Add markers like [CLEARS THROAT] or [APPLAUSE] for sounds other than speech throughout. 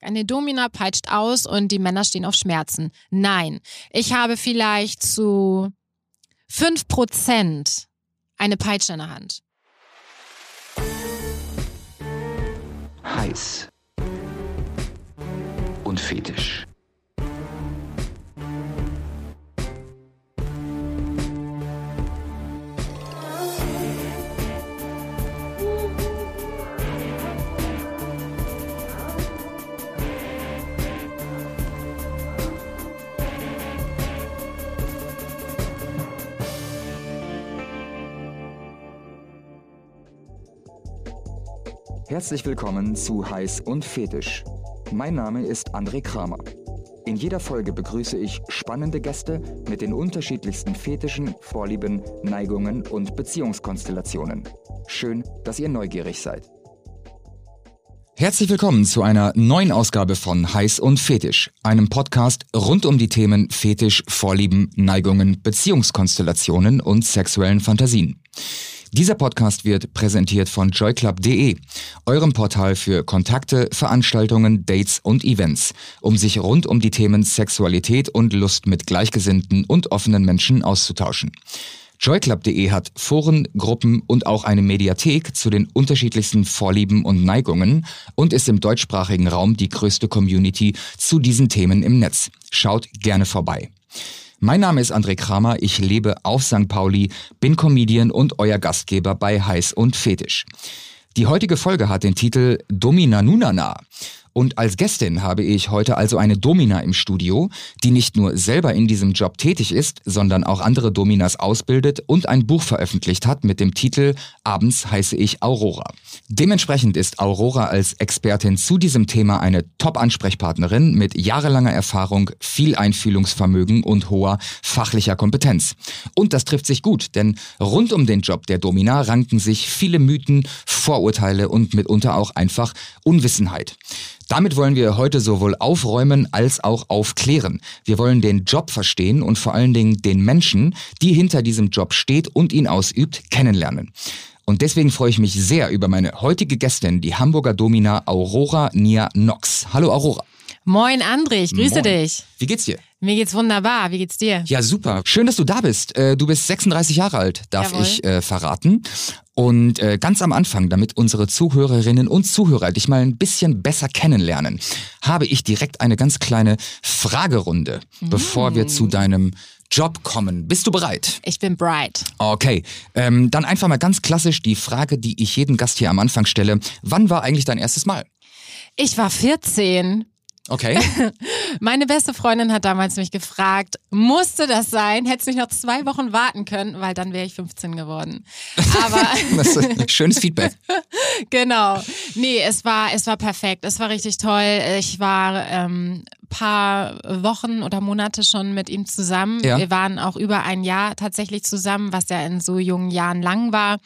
Eine Domina peitscht aus und die Männer stehen auf Schmerzen. Nein, ich habe vielleicht zu 5% eine Peitsche in der Hand. Heiß und fetisch. Herzlich willkommen zu Heiß und Fetisch. Mein Name ist André Kramer. In jeder Folge begrüße ich spannende Gäste mit den unterschiedlichsten Fetischen, Vorlieben, Neigungen und Beziehungskonstellationen. Schön, dass ihr neugierig seid. Herzlich willkommen zu einer neuen Ausgabe von Heiß und Fetisch, einem Podcast rund um die Themen Fetisch, Vorlieben, Neigungen, Beziehungskonstellationen und sexuellen Fantasien. Dieser Podcast wird präsentiert von joyclub.de, eurem Portal für Kontakte, Veranstaltungen, Dates und Events, um sich rund um die Themen Sexualität und Lust mit gleichgesinnten und offenen Menschen auszutauschen. Joyclub.de hat Foren, Gruppen und auch eine Mediathek zu den unterschiedlichsten Vorlieben und Neigungen und ist im deutschsprachigen Raum die größte Community zu diesen Themen im Netz. Schaut gerne vorbei. Mein Name ist André Kramer, ich lebe auf St. Pauli, bin Comedian und euer Gastgeber bei Heiß und Fetisch. Die heutige Folge hat den Titel Domina Nunana. Und als Gästin habe ich heute also eine Domina im Studio, die nicht nur selber in diesem Job tätig ist, sondern auch andere Dominas ausbildet und ein Buch veröffentlicht hat mit dem Titel Abends heiße ich Aurora. Dementsprechend ist Aurora als Expertin zu diesem Thema eine Top-Ansprechpartnerin mit jahrelanger Erfahrung, viel Einfühlungsvermögen und hoher fachlicher Kompetenz. Und das trifft sich gut, denn rund um den Job der Domina ranken sich viele Mythen, Vorurteile und mitunter auch einfach Unwissenheit. Damit wollen wir heute sowohl aufräumen als auch aufklären. Wir wollen den Job verstehen und vor allen Dingen den Menschen, die hinter diesem Job steht und ihn ausübt, kennenlernen. Und deswegen freue ich mich sehr über meine heutige Gästin, die Hamburger Domina Aurora Nia Nox. Hallo Aurora. Moin André, ich grüße Moin. dich. Wie geht's dir? Mir geht's wunderbar. Wie geht's dir? Ja, super. Schön, dass du da bist. Äh, Du bist 36 Jahre alt, darf Jawohl. ich äh, verraten. Und äh, ganz am Anfang, damit unsere Zuhörerinnen und Zuhörer dich mal ein bisschen besser kennenlernen, habe ich direkt eine ganz kleine Fragerunde, bevor wir zu deinem Job kommen. Bist du bereit? Ich bin bright. Okay, ähm, dann einfach mal ganz klassisch die Frage, die ich jedem Gast hier am Anfang stelle. Wann war eigentlich dein erstes Mal? Ich war 14. Okay. [LAUGHS] Meine beste Freundin hat damals mich gefragt, musste das sein? Hättest du nicht noch zwei Wochen warten können, weil dann wäre ich 15 geworden. Aber [LAUGHS] das ist ein schönes Feedback. [LAUGHS] genau. Nee, es war, es war perfekt. Es war richtig toll. Ich war ähm, paar Wochen oder Monate schon mit ihm zusammen. Ja. Wir waren auch über ein Jahr tatsächlich zusammen, was ja in so jungen Jahren lang war.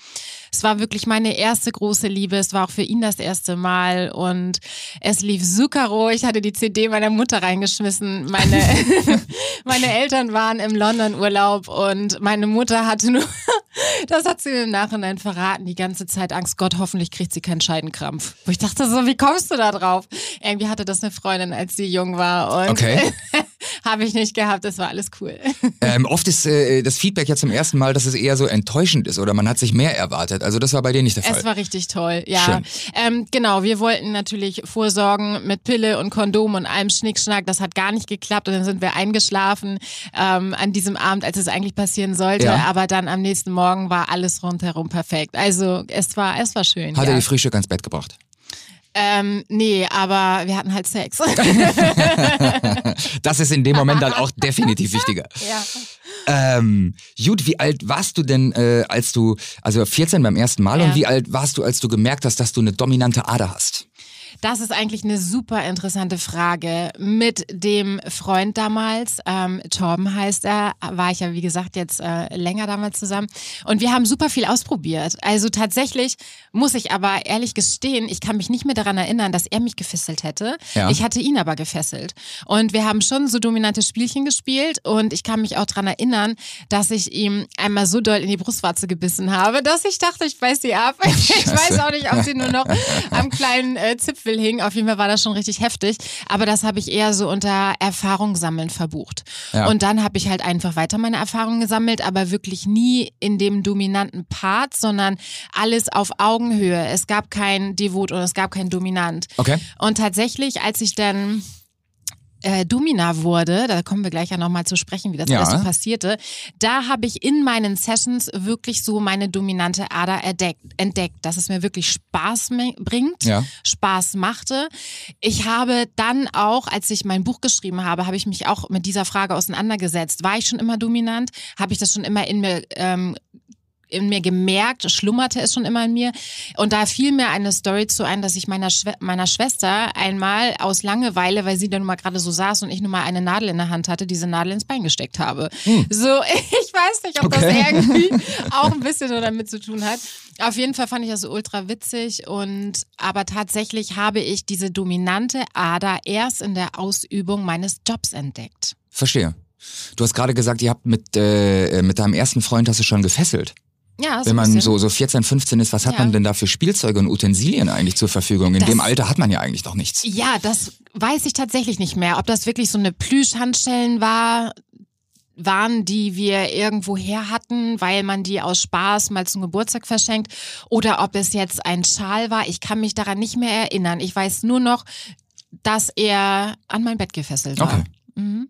Es war wirklich meine erste große Liebe. Es war auch für ihn das erste Mal und es lief Zucchero. Ich hatte die CD meiner Mutter reingeschmissen. Meine, [LAUGHS] [LAUGHS] meine Eltern waren im London-Urlaub und meine Mutter hatte nur, [LAUGHS] das hat sie mir im Nachhinein verraten, die ganze Zeit Angst, Gott, hoffentlich kriegt sie keinen Scheidenkrampf. Wo ich dachte so, wie kommst du da drauf? Irgendwie hatte das eine Freundin, als sie jung war und Okay. [LAUGHS] habe ich nicht gehabt. Das war alles cool. [LAUGHS] Ähm, oft ist äh, das Feedback ja zum ersten Mal, dass es eher so enttäuschend ist oder man hat sich mehr erwartet. Also das war bei dir nicht der Fall. Es war richtig toll, ja. Ähm, genau, wir wollten natürlich vorsorgen mit Pille und Kondom und allem Schnickschnack. Das hat gar nicht geklappt und dann sind wir eingeschlafen ähm, an diesem Abend, als es eigentlich passieren sollte. Ja. Aber dann am nächsten Morgen war alles rundherum perfekt. Also es war, es war schön. Hat ja. er die Frühstück ans Bett gebracht? Ähm, nee, aber wir hatten halt Sex. [LAUGHS] Das ist in dem Moment dann auch definitiv [LAUGHS] wichtiger. ja. Ähm, gut, wie alt warst du denn, äh, als du, also 14 beim ersten Mal Ja. und wie alt warst du, als du gemerkt hast, dass du eine dominante Ader hast? Das ist eigentlich eine super interessante Frage. Mit dem Freund damals, ähm, Torben heißt er, war ich ja wie gesagt jetzt äh, länger damals zusammen. Und wir haben super viel ausprobiert. Also tatsächlich muss ich aber ehrlich gestehen, ich kann mich nicht mehr daran erinnern, dass er mich gefesselt hätte. Ja. Ich hatte ihn aber gefesselt. Und wir haben schon so dominante Spielchen gespielt. Und ich kann mich auch daran erinnern, dass ich ihm einmal so doll in die Brustwarze gebissen habe, dass ich dachte, ich beiß sie ab. [LAUGHS] Ich weiß auch nicht, ob sie nur noch am kleinen äh, Zipfel Kabel hing. Auf jeden Fall war das schon richtig heftig. Aber das habe ich eher so unter Erfahrung sammeln verbucht. Ja. Und dann habe ich halt einfach weiter meine Erfahrungen gesammelt, aber wirklich nie in dem dominanten Part, sondern alles auf Augenhöhe. Es gab kein Devot und es gab kein Dominant. Okay. Und tatsächlich, als ich dann äh, Domina wurde, da kommen wir gleich ja nochmal zu sprechen, wie das Ja. alles so passierte, da habe ich in meinen Sessions wirklich so meine dominante Ader entdeckt, entdeckt dass es mir wirklich Spaß bringt, Ja. Spaß machte. Ich habe dann auch, als ich mein Buch geschrieben habe, habe ich mich auch mit dieser Frage auseinandergesetzt. War ich schon immer dominant? Habe ich das schon immer in mir ähm, in mir gemerkt, schlummerte es schon immer in mir. Und da fiel mir eine Story zu ein, dass ich meiner, Schwe meiner Schwester einmal aus Langeweile, weil sie dann mal gerade so saß und ich nun mal eine Nadel in der Hand hatte, diese Nadel ins Bein gesteckt habe. So, [LAUGHS] ich weiß nicht, ob Okay. das irgendwie [LAUGHS] auch ein bisschen so damit zu tun hat. Auf jeden Fall fand ich das so ultra witzig und aber tatsächlich habe ich diese dominante Ader erst in der Ausübung meines Jobs entdeckt. Verstehe. Du hast gerade gesagt, ihr habt mit, äh, mit deinem ersten Freund hast du schon gefesselt. Ja, so Wenn man so, so 14, 15 ist, was hat Ja. man denn da für Spielzeuge und Utensilien eigentlich zur Verfügung? In Das- dem Alter hat man ja eigentlich doch nichts. Ja, das weiß ich tatsächlich nicht mehr. Ob das wirklich so eine Plüschhandschellen war, waren, die wir irgendwo her hatten, weil man die aus Spaß mal zum Geburtstag verschenkt, oder ob es jetzt ein Schal war. Ich kann mich daran nicht mehr erinnern. Ich weiß nur noch, dass er an mein Bett gefesselt war. Okay. Mhm.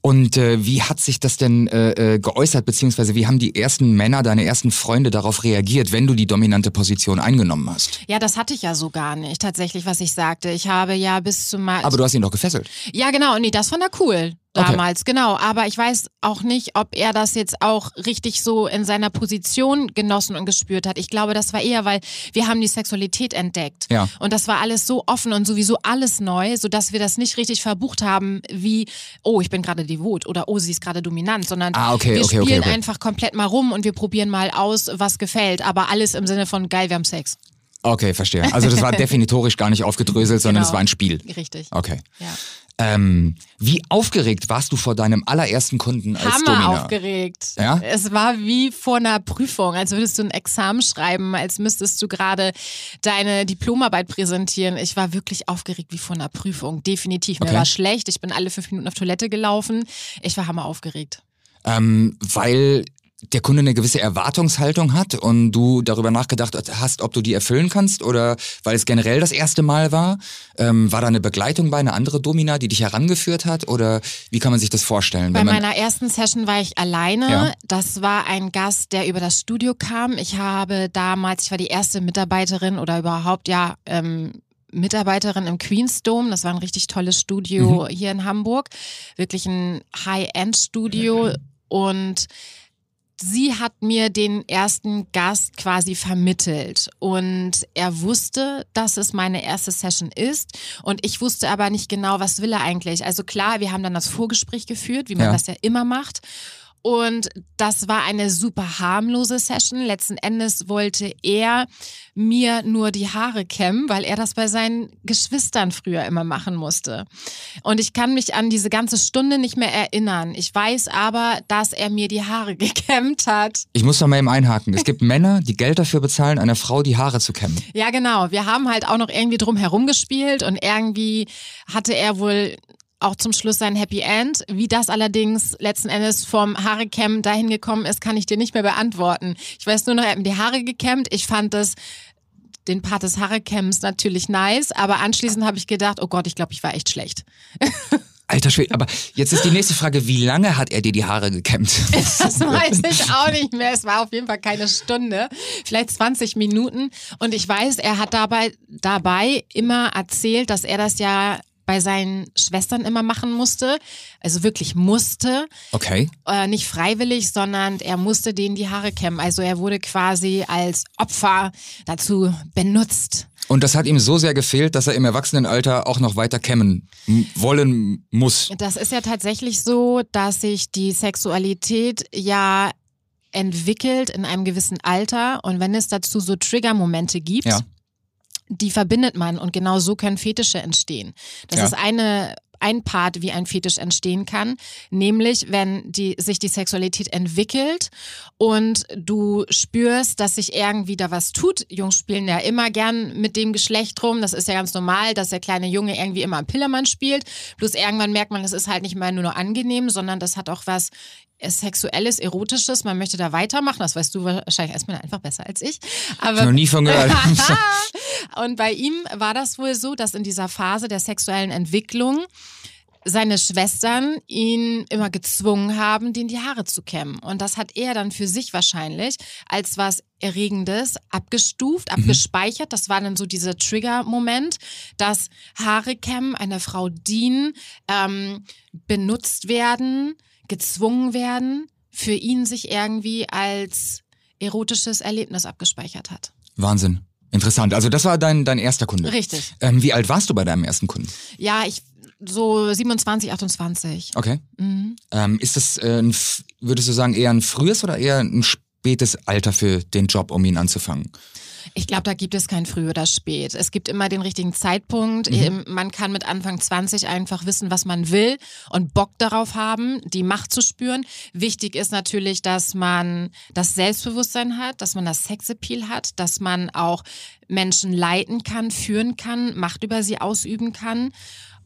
Und äh, wie hat sich das denn äh, äh, geäußert, beziehungsweise wie haben die ersten Männer, deine ersten Freunde darauf reagiert, wenn du die dominante Position eingenommen hast? Ja, das hatte ich ja so gar nicht, tatsächlich, was ich sagte. Ich habe ja bis zum Mal. Aber du hast ihn doch gefesselt. Ja, genau. Nee, das fand er cool damals, genau. Aber ich weiß auch nicht, ob er das jetzt auch richtig so in seiner Position genossen und gespürt hat. Ich glaube, das war eher, weil wir haben die Sexualität entdeckt. Ja. Und das war alles so offen und sowieso alles neu, sodass wir das nicht richtig verbucht haben, wie, oh, ich bin gerade devot oder oh, sie ist gerade dominant, sondern Ah, okay, wir okay, spielen okay, okay. einfach komplett mal rum und wir probieren mal aus, was gefällt. Aber alles im Sinne von geil, wir haben Sex. Okay, verstehe. Also das war [LAUGHS] definitorisch gar nicht aufgedröselt, sondern Genau. es war ein Spiel. Richtig. Okay. Ja. Ähm, wie aufgeregt warst du vor deinem allerersten Kunden als Hammer Domina? aufgeregt. Ja? Es war wie vor einer Prüfung, als würdest du ein Examen schreiben, als müsstest du gerade deine Diplomarbeit präsentieren. Ich war wirklich aufgeregt wie vor einer Prüfung. Definitiv. Mir Okay. war schlecht. Ich bin alle fünf Minuten auf Toilette gelaufen. Ich war hammer aufgeregt. Ähm, weil der Kunde eine gewisse Erwartungshaltung hat und du darüber nachgedacht hast, ob du die erfüllen kannst oder weil es generell das erste Mal war. Ähm, war da eine Begleitung bei einer anderen Domina, die dich herangeführt hat oder wie kann man sich das vorstellen? Bei meiner ersten Session war ich alleine. Ja. Das war ein Gast, der über das Studio kam. Ich habe damals, ich war die erste Mitarbeiterin oder überhaupt, ja, ähm, Mitarbeiterin im Queens Dome. Das war ein richtig tolles Studio hier in Hamburg. Wirklich ein High-End-Studio. [CLEARS THROAT] Und sie hat mir den ersten Gast quasi vermittelt und er wusste, dass es meine erste Session ist und ich wusste aber nicht genau, was will er eigentlich. Also klar, wir haben dann das Vorgespräch geführt, wie man Ja. das ja immer macht. Und das war eine super harmlose Session. Letzten Endes wollte er mir nur die Haare kämmen, weil er das bei seinen Geschwistern früher immer machen musste. Und ich kann mich an diese ganze Stunde nicht mehr erinnern. Ich weiß aber, dass er mir die Haare [LAUGHS] gekämmt hat. ich muss da mal eben einhaken. Es gibt Männer, die Geld dafür bezahlen, einer Frau die Haare zu kämmen. Ja, genau. Wir haben halt auch noch irgendwie drum herum gespielt und irgendwie hatte er wohl auch zum Schluss sein Happy End. Wie das allerdings letzten Endes vom Haarecam dahin gekommen ist, kann ich dir nicht mehr beantworten. Ich weiß nur noch, er hat mir die Haare gekämmt. Ich fand das den Part des Haarecams natürlich nice, aber anschließend habe ich gedacht, oh Gott, ich glaube, ich war echt schlecht. [LAUGHS] Alter Schwede, aber jetzt ist die nächste Frage, wie lange hat er dir die Haare gekämmt? [LAUGHS] Das weiß ich auch nicht mehr. Es war auf jeden Fall keine Stunde, vielleicht 20 Minuten. Und ich weiß, er hat dabei, dabei immer erzählt, dass er das ja bei seinen Schwestern immer machen musste. Also wirklich musste. Okay. Äh, nicht freiwillig, sondern er musste denen die Haare kämmen. Also er wurde quasi als Opfer dazu benutzt. Und das hat ihm so sehr gefehlt, dass er im Erwachsenenalter auch noch weiter kämmen wollen muss. Das ist ja tatsächlich so, dass sich die Sexualität ja entwickelt in einem gewissen Alter und wenn es dazu so Triggermomente gibt, Ja. Die verbindet man und genau so können Fetische entstehen. Das Ja. ist eine ein Part, wie ein Fetisch entstehen kann, nämlich wenn die, sich die Sexualität entwickelt und du spürst, dass sich irgendwie da was tut. Jungs spielen ja immer gern mit dem Geschlecht rum. Das ist ja ganz normal, dass der kleine Junge irgendwie immer am Pillermann spielt. Bloß irgendwann merkt man, das ist halt nicht mehr nur angenehm, sondern das hat auch was Sexuelles, Erotisches, man möchte da weitermachen, das weißt du wahrscheinlich erstmal einfach besser als ich. Aber noch nie von gehört. [LAUGHS] und bei ihm war das wohl so, dass in dieser Phase der sexuellen Entwicklung seine Schwestern ihn immer gezwungen haben, den die Haare zu kämmen. Und das hat er dann für sich wahrscheinlich als was Erregendes abgestuft, mhm. abgespeichert. Das war dann so dieser Trigger-Moment, dass Haare kämmen einer Frau dienen, ähm, benutzt werden, gezwungen werden, für ihn sich irgendwie als erotisches Erlebnis abgespeichert hat. Wahnsinn. Interessant. Also das war dein, dein erster Kunde. Richtig. Ähm, wie alt warst du bei deinem ersten Kunden? Ja, ich so 27, 28. Okay. Mhm. Ähm, ist das, äh, ein, würdest du sagen, eher ein frühes oder eher ein spätes Alter für den Job, um ihn anzufangen? Ich glaube, da gibt es kein früh oder spät. Es gibt immer den richtigen Zeitpunkt. Mhm. Man kann mit Anfang 20 einfach wissen, was man will und Bock darauf haben, die Macht zu spüren. Wichtig ist natürlich, dass man das Selbstbewusstsein hat, dass man das Sexappeal hat, dass man auch Menschen leiten kann, führen kann, Macht über sie ausüben kann.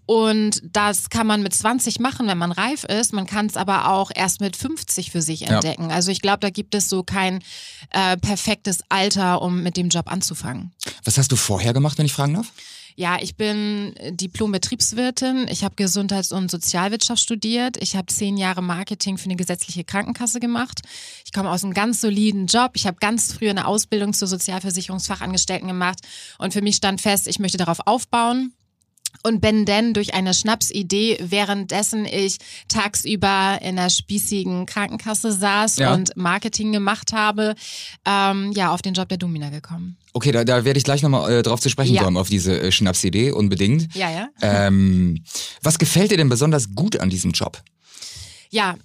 Und das kann man mit 20 machen, wenn man reif ist. Man kann es aber auch erst mit 50 für sich entdecken. Ja. Also ich glaube, da gibt es so kein äh, perfektes Alter, um mit dem Job anzufangen. Was hast du vorher gemacht, wenn ich fragen darf? Ja, ich bin Diplom-Betriebswirtin. Ich habe Gesundheits- und Sozialwirtschaft studiert. Ich habe zehn Jahre Marketing für eine gesetzliche Krankenkasse gemacht. Ich komme aus einem ganz soliden Job. Ich habe ganz früh eine Ausbildung zur Sozialversicherungsfachangestellten gemacht. Und für mich stand fest, ich möchte darauf aufbauen und bin dann durch eine Schnapsidee, währenddessen ich tagsüber in der spießigen Krankenkasse saß ja. und Marketing gemacht habe, ähm, ja, auf den Job der Domina gekommen. Okay, da, da werde ich gleich nochmal äh, drauf zu sprechen ja. kommen, auf diese äh, Schnapsidee, unbedingt. Ja, ja. Ähm, was gefällt dir denn besonders gut an diesem Job? Ja,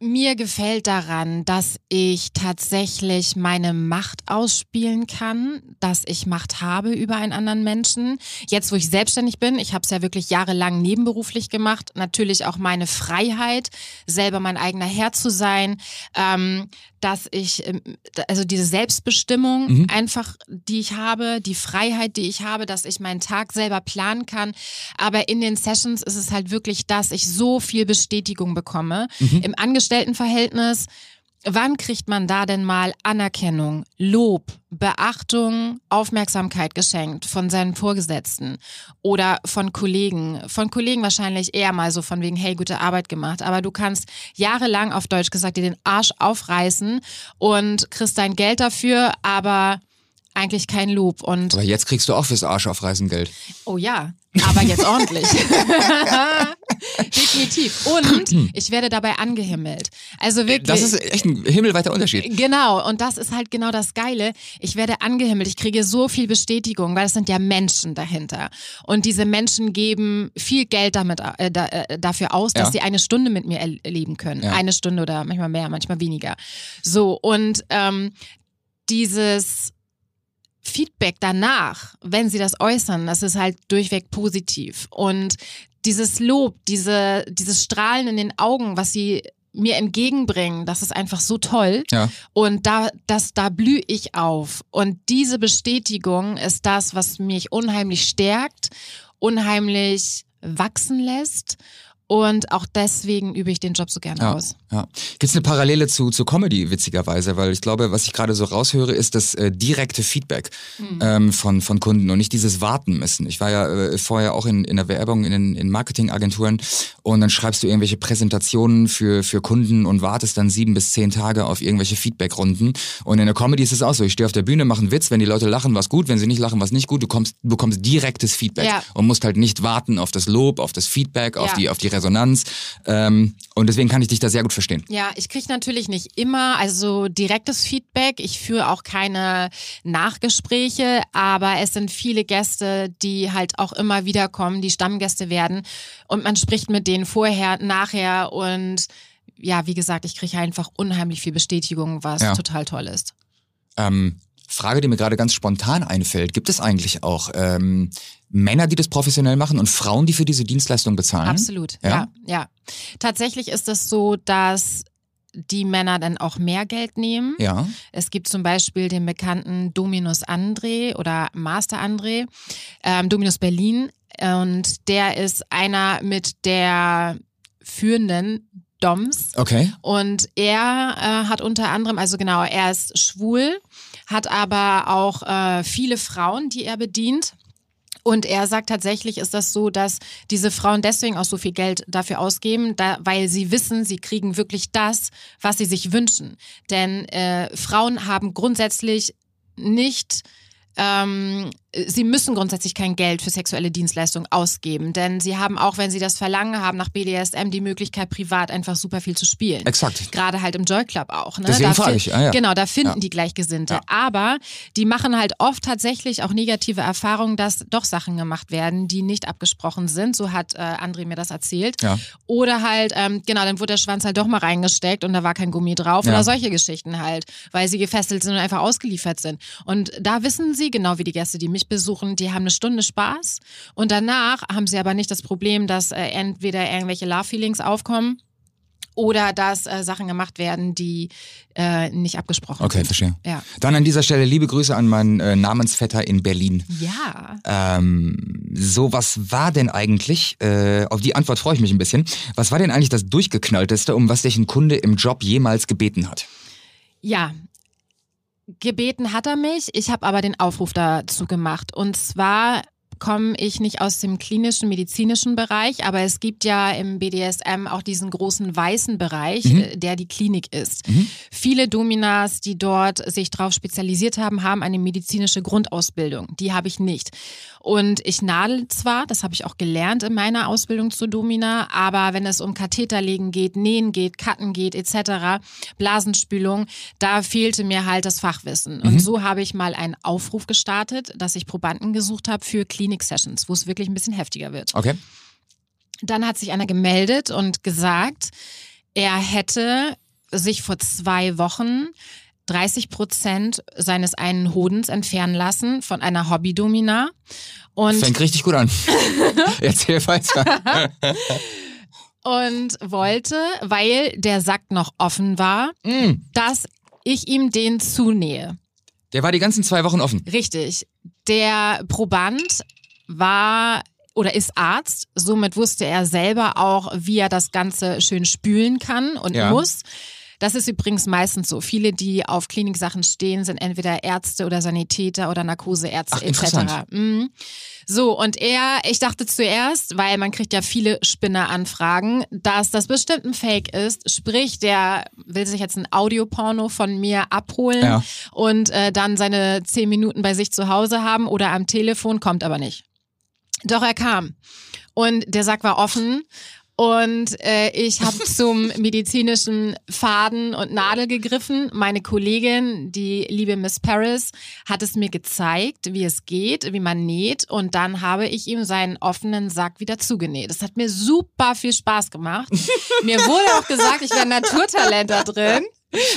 mir gefällt daran, dass ich tatsächlich meine Macht ausspielen kann, dass ich Macht habe über einen anderen Menschen. Jetzt, wo ich selbstständig bin, ich habe es ja wirklich jahrelang nebenberuflich gemacht, natürlich auch meine Freiheit, selber mein eigener Herr zu sein, ähm, dass ich, ähm, also diese Selbstbestimmung mhm. einfach, die ich habe, die Freiheit, die ich habe, dass ich meinen Tag selber planen kann. Aber in den Sessions ist es halt wirklich, dass ich so viel Bestätigung bekomme. Mhm. Im Angestelltenverhältnis Wann kriegt man da denn mal Anerkennung, Lob, Beachtung, Aufmerksamkeit geschenkt von seinen Vorgesetzten oder von Kollegen? Von Kollegen wahrscheinlich eher mal so von wegen, hey, gute Arbeit gemacht. Aber du kannst jahrelang auf Deutsch gesagt dir den Arsch aufreißen und kriegst dein Geld dafür, aber eigentlich kein Lob. Und aber jetzt kriegst du auch fürs Arsch aufreißen Geld. Oh ja, aber jetzt ordentlich. [LAUGHS] Definitiv. Und ich werde dabei angehimmelt. Also wirklich. Das ist echt ein himmelweiter Unterschied. Genau. Und das ist halt genau das Geile. Ich werde angehimmelt. Ich kriege so viel Bestätigung, weil es sind ja Menschen dahinter. Und diese Menschen geben viel Geld damit, äh, da, äh, dafür aus, dass ja. sie eine Stunde mit mir erleben können. Ja. Eine Stunde oder manchmal mehr, manchmal weniger. So. Und ähm, dieses Feedback danach, wenn sie das äußern, das ist halt durchweg positiv. Und dieses Lob, diese, dieses Strahlen in den Augen, was sie mir entgegenbringen, das ist einfach so toll. Ja. Und da, das, da blühe ich auf. Und diese Bestätigung ist das, was mich unheimlich stärkt, unheimlich wachsen lässt und auch deswegen übe ich den Job so gerne ja, aus. Ja. Gibt es eine Parallele zu, zu Comedy, witzigerweise? Weil ich glaube, was ich gerade so raushöre, ist das äh, direkte Feedback mhm. ähm, von, von Kunden und nicht dieses Warten müssen. Ich war ja äh, vorher auch in, in der Werbung, in, in Marketingagenturen und dann schreibst du irgendwelche Präsentationen für, für Kunden und wartest dann sieben bis zehn Tage auf irgendwelche Feedbackrunden. Und in der Comedy ist es auch so. Ich stehe auf der Bühne, mache einen Witz, wenn die Leute lachen, was gut, wenn sie nicht lachen, was nicht gut. Du kommst, du bekommst direktes Feedback ja. und musst halt nicht warten auf das Lob, auf das Feedback, auf die, auf die Resonanz. Ähm, und deswegen kann ich dich da sehr gut verstehen. Ja, ich kriege natürlich nicht immer, also direktes Feedback. Ich führe auch keine Nachgespräche, aber es sind viele Gäste, die halt auch immer wieder kommen, die Stammgäste werden. Und man spricht mit denen vorher, nachher und ja, wie gesagt, ich kriege einfach unheimlich viel Bestätigung, was ja. total toll ist. Ähm, Frage, die mir gerade ganz spontan einfällt. Gibt es eigentlich auch ähm, Männer, die das professionell machen und Frauen, die für diese Dienstleistung bezahlen? Absolut, ja, ja. ja. Tatsächlich ist es so, dass die Männer dann auch mehr Geld nehmen. Ja. Es gibt zum Beispiel den bekannten Dominus André oder Master André, ähm, Dominus Berlin. Und der ist einer mit der führenden Doms. Okay. Und er äh, hat unter anderem, also genau, er ist schwul, hat aber auch äh, viele Frauen, die er bedient. Und er sagt tatsächlich ist das so, dass diese Frauen deswegen auch so viel Geld dafür ausgeben, da, weil sie wissen, sie kriegen wirklich das, was sie sich wünschen. Denn äh, Frauen haben grundsätzlich nicht ähm, sie müssen grundsätzlich kein Geld für sexuelle Dienstleistungen ausgeben, denn sie haben auch, wenn sie das verlangen, haben nach BDSM die Möglichkeit, privat einfach super viel zu spielen. Exakt. Gerade halt im Joy Club auch. Ne? Deswegen da ich. Ah, ja. Genau, da finden ja. die Gleichgesinnte. Ja. Aber die machen halt oft tatsächlich auch negative Erfahrungen, dass doch Sachen gemacht werden, die nicht abgesprochen sind. So hat äh, André mir das erzählt. Ja. Oder halt, ähm, genau, dann wurde der Schwanz halt doch mal reingesteckt und da war kein Gummi drauf. Oder solche Geschichten halt, weil sie gefesselt sind und einfach ausgeliefert sind. Und da wissen sie, genau wie die Gäste, die mich besuchen, die haben eine Stunde Spaß und danach haben sie aber nicht das Problem, dass äh, entweder irgendwelche Love-Feelings aufkommen oder dass äh, Sachen gemacht werden, die äh, nicht abgesprochen okay, sind. Okay, verstehe. Ja. Dann an dieser Stelle liebe Grüße an meinen äh, Namensvetter in Berlin. Ja. Ähm, so, was war denn eigentlich, äh, auf die Antwort freue ich mich ein bisschen, was war denn eigentlich das durchgeknallteste, um was dich ein Kunde im Job jemals gebeten hat? Ja, gebeten hat er mich, ich habe aber den Aufruf dazu gemacht. Und zwar komme ich nicht aus dem klinischen, medizinischen Bereich, aber es gibt ja im BDSM auch diesen großen weißen Bereich, mhm. Äh, der die Klinik ist. Mhm. Viele Dominas, die dort sich darauf spezialisiert haben, haben eine medizinische Grundausbildung. Die habe ich nicht. Und ich nadel zwar, das habe ich auch gelernt in meiner Ausbildung zur Domina, aber wenn es um Katheterlegen geht, Nähen geht, Cutten geht etc., Blasenspülung, da fehlte mir halt das Fachwissen. Und mhm. so habe ich mal einen Aufruf gestartet, dass ich Probanden gesucht habe für Klinik Klinik-Sessions, wo es wirklich ein bisschen heftiger wird. Okay. Dann hat sich einer gemeldet und gesagt, er hätte sich vor zwei Wochen 30 Prozent seines einen Hodens entfernen lassen von einer Hobbydomina. Und Fängt richtig gut an. [LAUGHS] Erzähl weiter. und wollte, weil der Sack noch offen war, mm. dass ich ihm den zunähe. Der war die ganzen zwei Wochen offen. Richtig. Der Proband war oder ist Arzt, somit wusste er selber auch, wie er das Ganze schön spülen kann und ja. muss. Das ist übrigens meistens so. Viele, die auf Kliniksachen stehen, sind entweder Ärzte oder Sanitäter oder Narkoseärzte etc. Mhm. So, und er, ich dachte zuerst, weil man kriegt ja viele Spinneranfragen, dass das bestimmt ein Fake ist. Sprich, der will sich jetzt ein Audioporno von mir abholen ja. und äh, dann seine zehn Minuten bei sich zu Hause haben oder am Telefon, kommt aber nicht. Doch er kam. Und der Sack war offen und äh, ich habe [LAUGHS] zum medizinischen Faden und Nadel gegriffen. Meine Kollegin, die liebe Miss Paris, hat es mir gezeigt, wie es geht, wie man näht. Und dann habe ich ihm seinen offenen Sack wieder zugenäht. Das hat mir super viel Spaß gemacht. [LAUGHS] mir wurde auch gesagt, ich wäre Naturtalent da drin.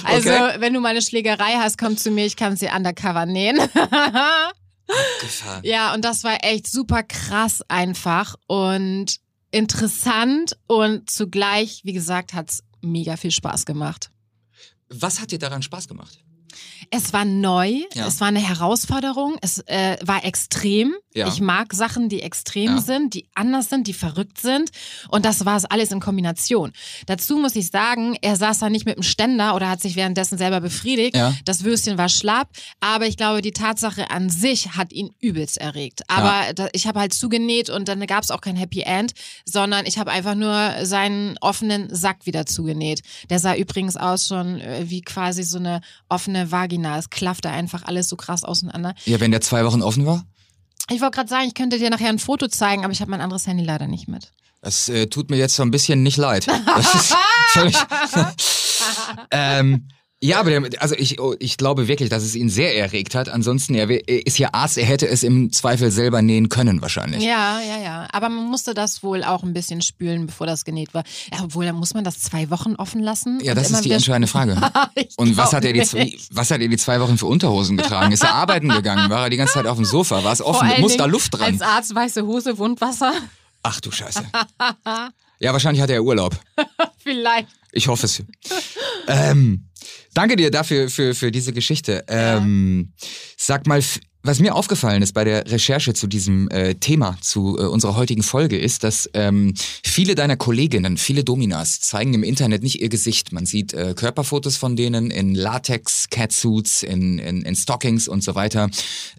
Also, okay. wenn du mal eine Schlägerei hast, komm zu mir, ich kann sie undercover nähen. Abgefahren. [LAUGHS] Ja, und das war echt super krass einfach und interessant und zugleich, wie gesagt, hat's mega viel Spaß gemacht. Was hat dir daran Spaß gemacht? Es war neu, ja. es war eine Herausforderung, es äh, war extrem. Ja. Ich mag Sachen, die extrem ja. sind, die anders sind, die verrückt sind. Und das war es alles in Kombination. Dazu muss ich sagen, er saß da nicht mit dem Ständer oder hat sich währenddessen selber befriedigt. Das Würstchen war schlapp. Aber ich glaube, die Tatsache an sich hat ihn übelst erregt. Aber da, ich habe halt zugenäht und dann gab es auch kein Happy End, sondern ich habe einfach nur seinen offenen Sack wieder zugenäht. Der sah übrigens aus schon äh, wie quasi so eine offene Vagina. Es klaffte einfach alles so krass auseinander. Ja, wenn der zwei Wochen offen war? Ich wollte gerade sagen, ich könnte dir nachher ein Foto zeigen, aber ich habe mein anderes Handy leider nicht mit. Das äh, tut mir jetzt so ein bisschen nicht leid. Das ist [LAUGHS] völlig. [LAUGHS] [LAUGHS] ähm, Ja, aber der, also ich, oh, ich glaube wirklich, dass es ihn sehr erregt hat. Ansonsten, er ist ja Arzt, er hätte es im Zweifel selber nähen können wahrscheinlich. Ja, ja, ja. Aber man musste das wohl auch ein bisschen spülen, bevor das genäht war. Ja, obwohl, dann muss man das zwei Wochen offen lassen. Ja, das ist die entscheidende Frage. [LAUGHS] Und was hat, er die zwei, was hat er die zwei Wochen für Unterhosen getragen? Ist er arbeiten gegangen? War er die ganze Zeit auf dem Sofa? War es offen? Muss da Luft dran? Als Arzt weiße Hose, Wundwasser. Ach du Scheiße. [LAUGHS] Ja, wahrscheinlich hat er Urlaub. Vielleicht. Ich hoffe es. ähm, danke dir dafür für, für diese Geschichte. Ähm, sag mal, was mir aufgefallen ist bei der Recherche zu diesem äh, Thema, zu äh, unserer heutigen Folge, ist, dass ähm, viele deiner Kolleginnen, viele Dominas, zeigen im Internet nicht ihr Gesicht. Man sieht äh, Körperfotos von denen in Latex, Catsuits, in, in, in Stockings und so weiter.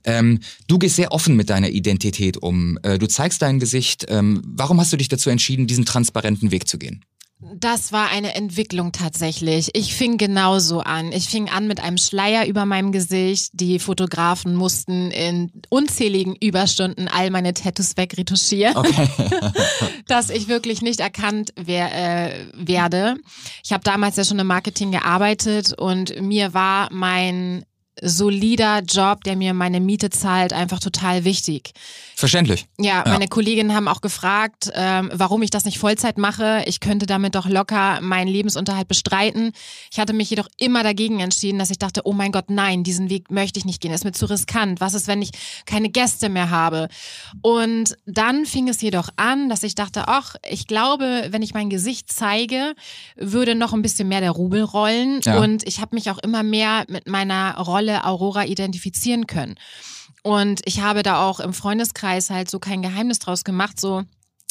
Ähm, du gehst sehr offen mit deiner Identität um. Äh, du zeigst dein Gesicht. Ähm, warum hast du dich dazu entschieden, diesen transparenten Weg zu gehen? Das war eine Entwicklung tatsächlich. Ich fing genauso an. Ich fing an mit einem Schleier über meinem Gesicht. Die Fotografen mussten in unzähligen Überstunden all meine Tattoos wegretuschieren, okay. [LAUGHS] dass ich wirklich nicht erkannt wer, äh, werde. Ich habe damals ja schon im Marketing gearbeitet und mir war mein solider Job, der mir meine Miete zahlt, einfach total wichtig. Verständlich. Ja, meine Kolleginnen haben auch gefragt, ähm, warum ich das nicht Vollzeit mache. Ich könnte damit doch locker meinen Lebensunterhalt bestreiten. Ich hatte mich jedoch immer dagegen entschieden, dass ich dachte, oh mein Gott, nein, diesen Weg möchte ich nicht gehen. Das ist mir zu riskant. Was ist, wenn ich keine Gäste mehr habe? Und dann fing es jedoch an, dass ich dachte, ach, ich glaube, wenn ich mein Gesicht zeige, würde noch ein bisschen mehr der Rubel rollen. Ja. Und ich habe mich auch immer mehr mit meiner Rolle Rolle Aurora identifizieren können. Und ich habe da auch im Freundeskreis halt so kein Geheimnis draus gemacht, so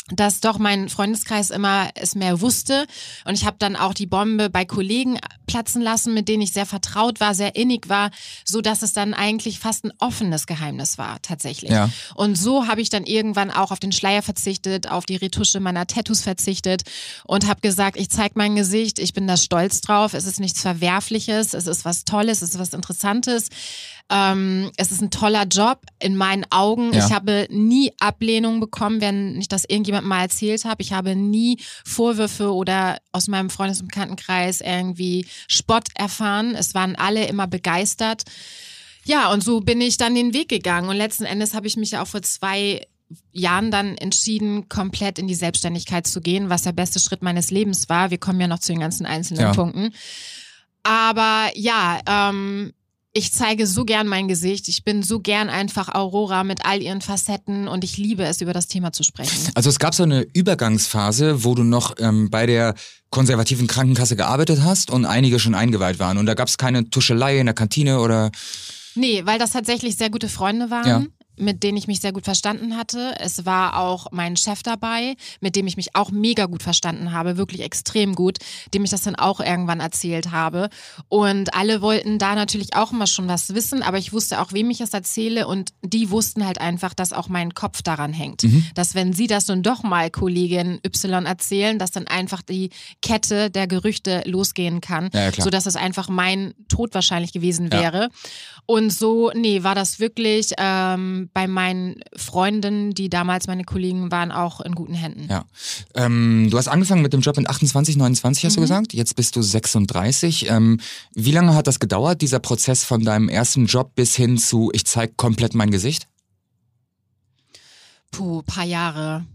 dass doch mein Freundeskreis immer es mehr wusste und ich habe dann auch die Bombe bei Kollegen platzen lassen, mit denen ich sehr vertraut war, sehr innig war, so dass es dann eigentlich fast ein offenes Geheimnis war tatsächlich. Ja. Und so habe ich dann irgendwann auch auf den Schleier verzichtet, auf die Retusche meiner Tattoos verzichtet und habe gesagt, ich zeige mein Gesicht, ich bin da stolz drauf, es ist nichts Verwerfliches, es ist was Tolles, es ist was Interessantes. Ähm, es ist ein toller Job in meinen Augen. Ja. Ich habe nie Ablehnung bekommen, wenn ich das irgendjemand mal erzählt habe. Ich habe nie Vorwürfe oder aus meinem Freundes- und Bekanntenkreis irgendwie Spott erfahren. Es waren alle immer begeistert. Ja, und so bin ich dann den Weg gegangen. Und letzten Endes habe ich mich ja auch vor zwei Jahren dann entschieden, komplett in die Selbstständigkeit zu gehen, was der beste Schritt meines Lebens war. Wir kommen ja noch zu den ganzen einzelnen ja. Punkten. Aber ja, ähm, ich zeige so gern mein Gesicht. Ich bin so gern einfach Aurora mit all ihren Facetten und ich liebe es, über das Thema zu sprechen. Also es gab so eine Übergangsphase, wo du noch ähm, bei der konservativen Krankenkasse gearbeitet hast und einige schon eingeweiht waren. Und da gab es keine Tuschelei in der Kantine oder. Nee, weil das tatsächlich sehr gute Freunde waren. Ja mit denen ich mich sehr gut verstanden hatte. Es war auch mein Chef dabei, mit dem ich mich auch mega gut verstanden habe, wirklich extrem gut, dem ich das dann auch irgendwann erzählt habe. Und alle wollten da natürlich auch immer schon was wissen, aber ich wusste auch, wem ich es erzähle und die wussten halt einfach, dass auch mein Kopf daran hängt. Mhm. Dass wenn sie das nun doch mal Kollegin Y erzählen, dass dann einfach die Kette der Gerüchte losgehen kann, ja, ja, sodass es einfach mein Tod wahrscheinlich gewesen wäre. Ja. Und so, nee, war das wirklich ähm, bei meinen Freunden, die damals meine Kollegen waren, auch in guten Händen. Ja. Ähm, du hast angefangen mit dem Job in 28, 29, hast mhm. du gesagt. Jetzt bist du 36. Ähm, wie lange hat das gedauert, dieser Prozess von deinem ersten Job bis hin zu, ich zeige komplett mein Gesicht? Puh, paar Jahre.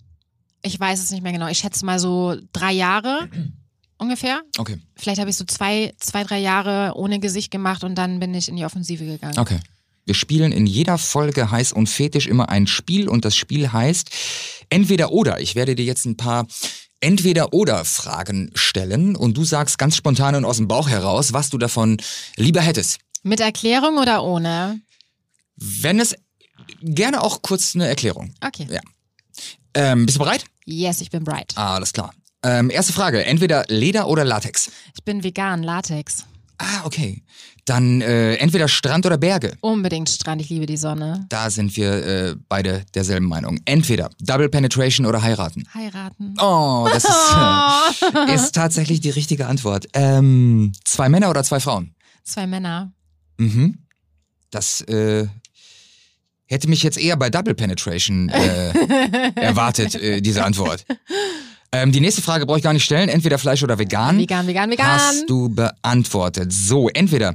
Ich weiß es nicht mehr genau. Ich schätze mal so drei Jahre [CLEARS THROAT] ungefähr. Okay. Vielleicht habe ich so zwei, zwei, drei Jahre ohne Gesicht gemacht und dann bin ich in die Offensive gegangen. Okay. Wir spielen in jeder Folge heiß und fetisch immer ein Spiel und das Spiel heißt entweder oder. Ich werde dir jetzt ein paar entweder oder Fragen stellen und du sagst ganz spontan und aus dem Bauch heraus, was du davon lieber hättest. Mit Erklärung oder ohne? Wenn es gerne auch kurz eine Erklärung. Okay. Ja. Ähm, bist du bereit? Yes, ich bin bereit. Alles klar. Ähm, erste Frage, entweder Leder oder Latex? Ich bin vegan, Latex. Ah, okay. Dann äh, entweder Strand oder Berge. Unbedingt Strand, ich liebe die Sonne. Da sind wir äh, beide derselben Meinung. Entweder Double Penetration oder heiraten. Heiraten. Oh, das ist, [LAUGHS] äh, ist tatsächlich die richtige Antwort. Ähm, zwei Männer oder zwei Frauen? Zwei Männer. Mhm. Das äh, hätte mich jetzt eher bei Double Penetration äh, [LAUGHS] erwartet, äh, diese Antwort. Ähm, die nächste Frage brauche ich gar nicht stellen. Entweder Fleisch oder vegan. Vegan, vegan, vegan. Hast du beantwortet. So, entweder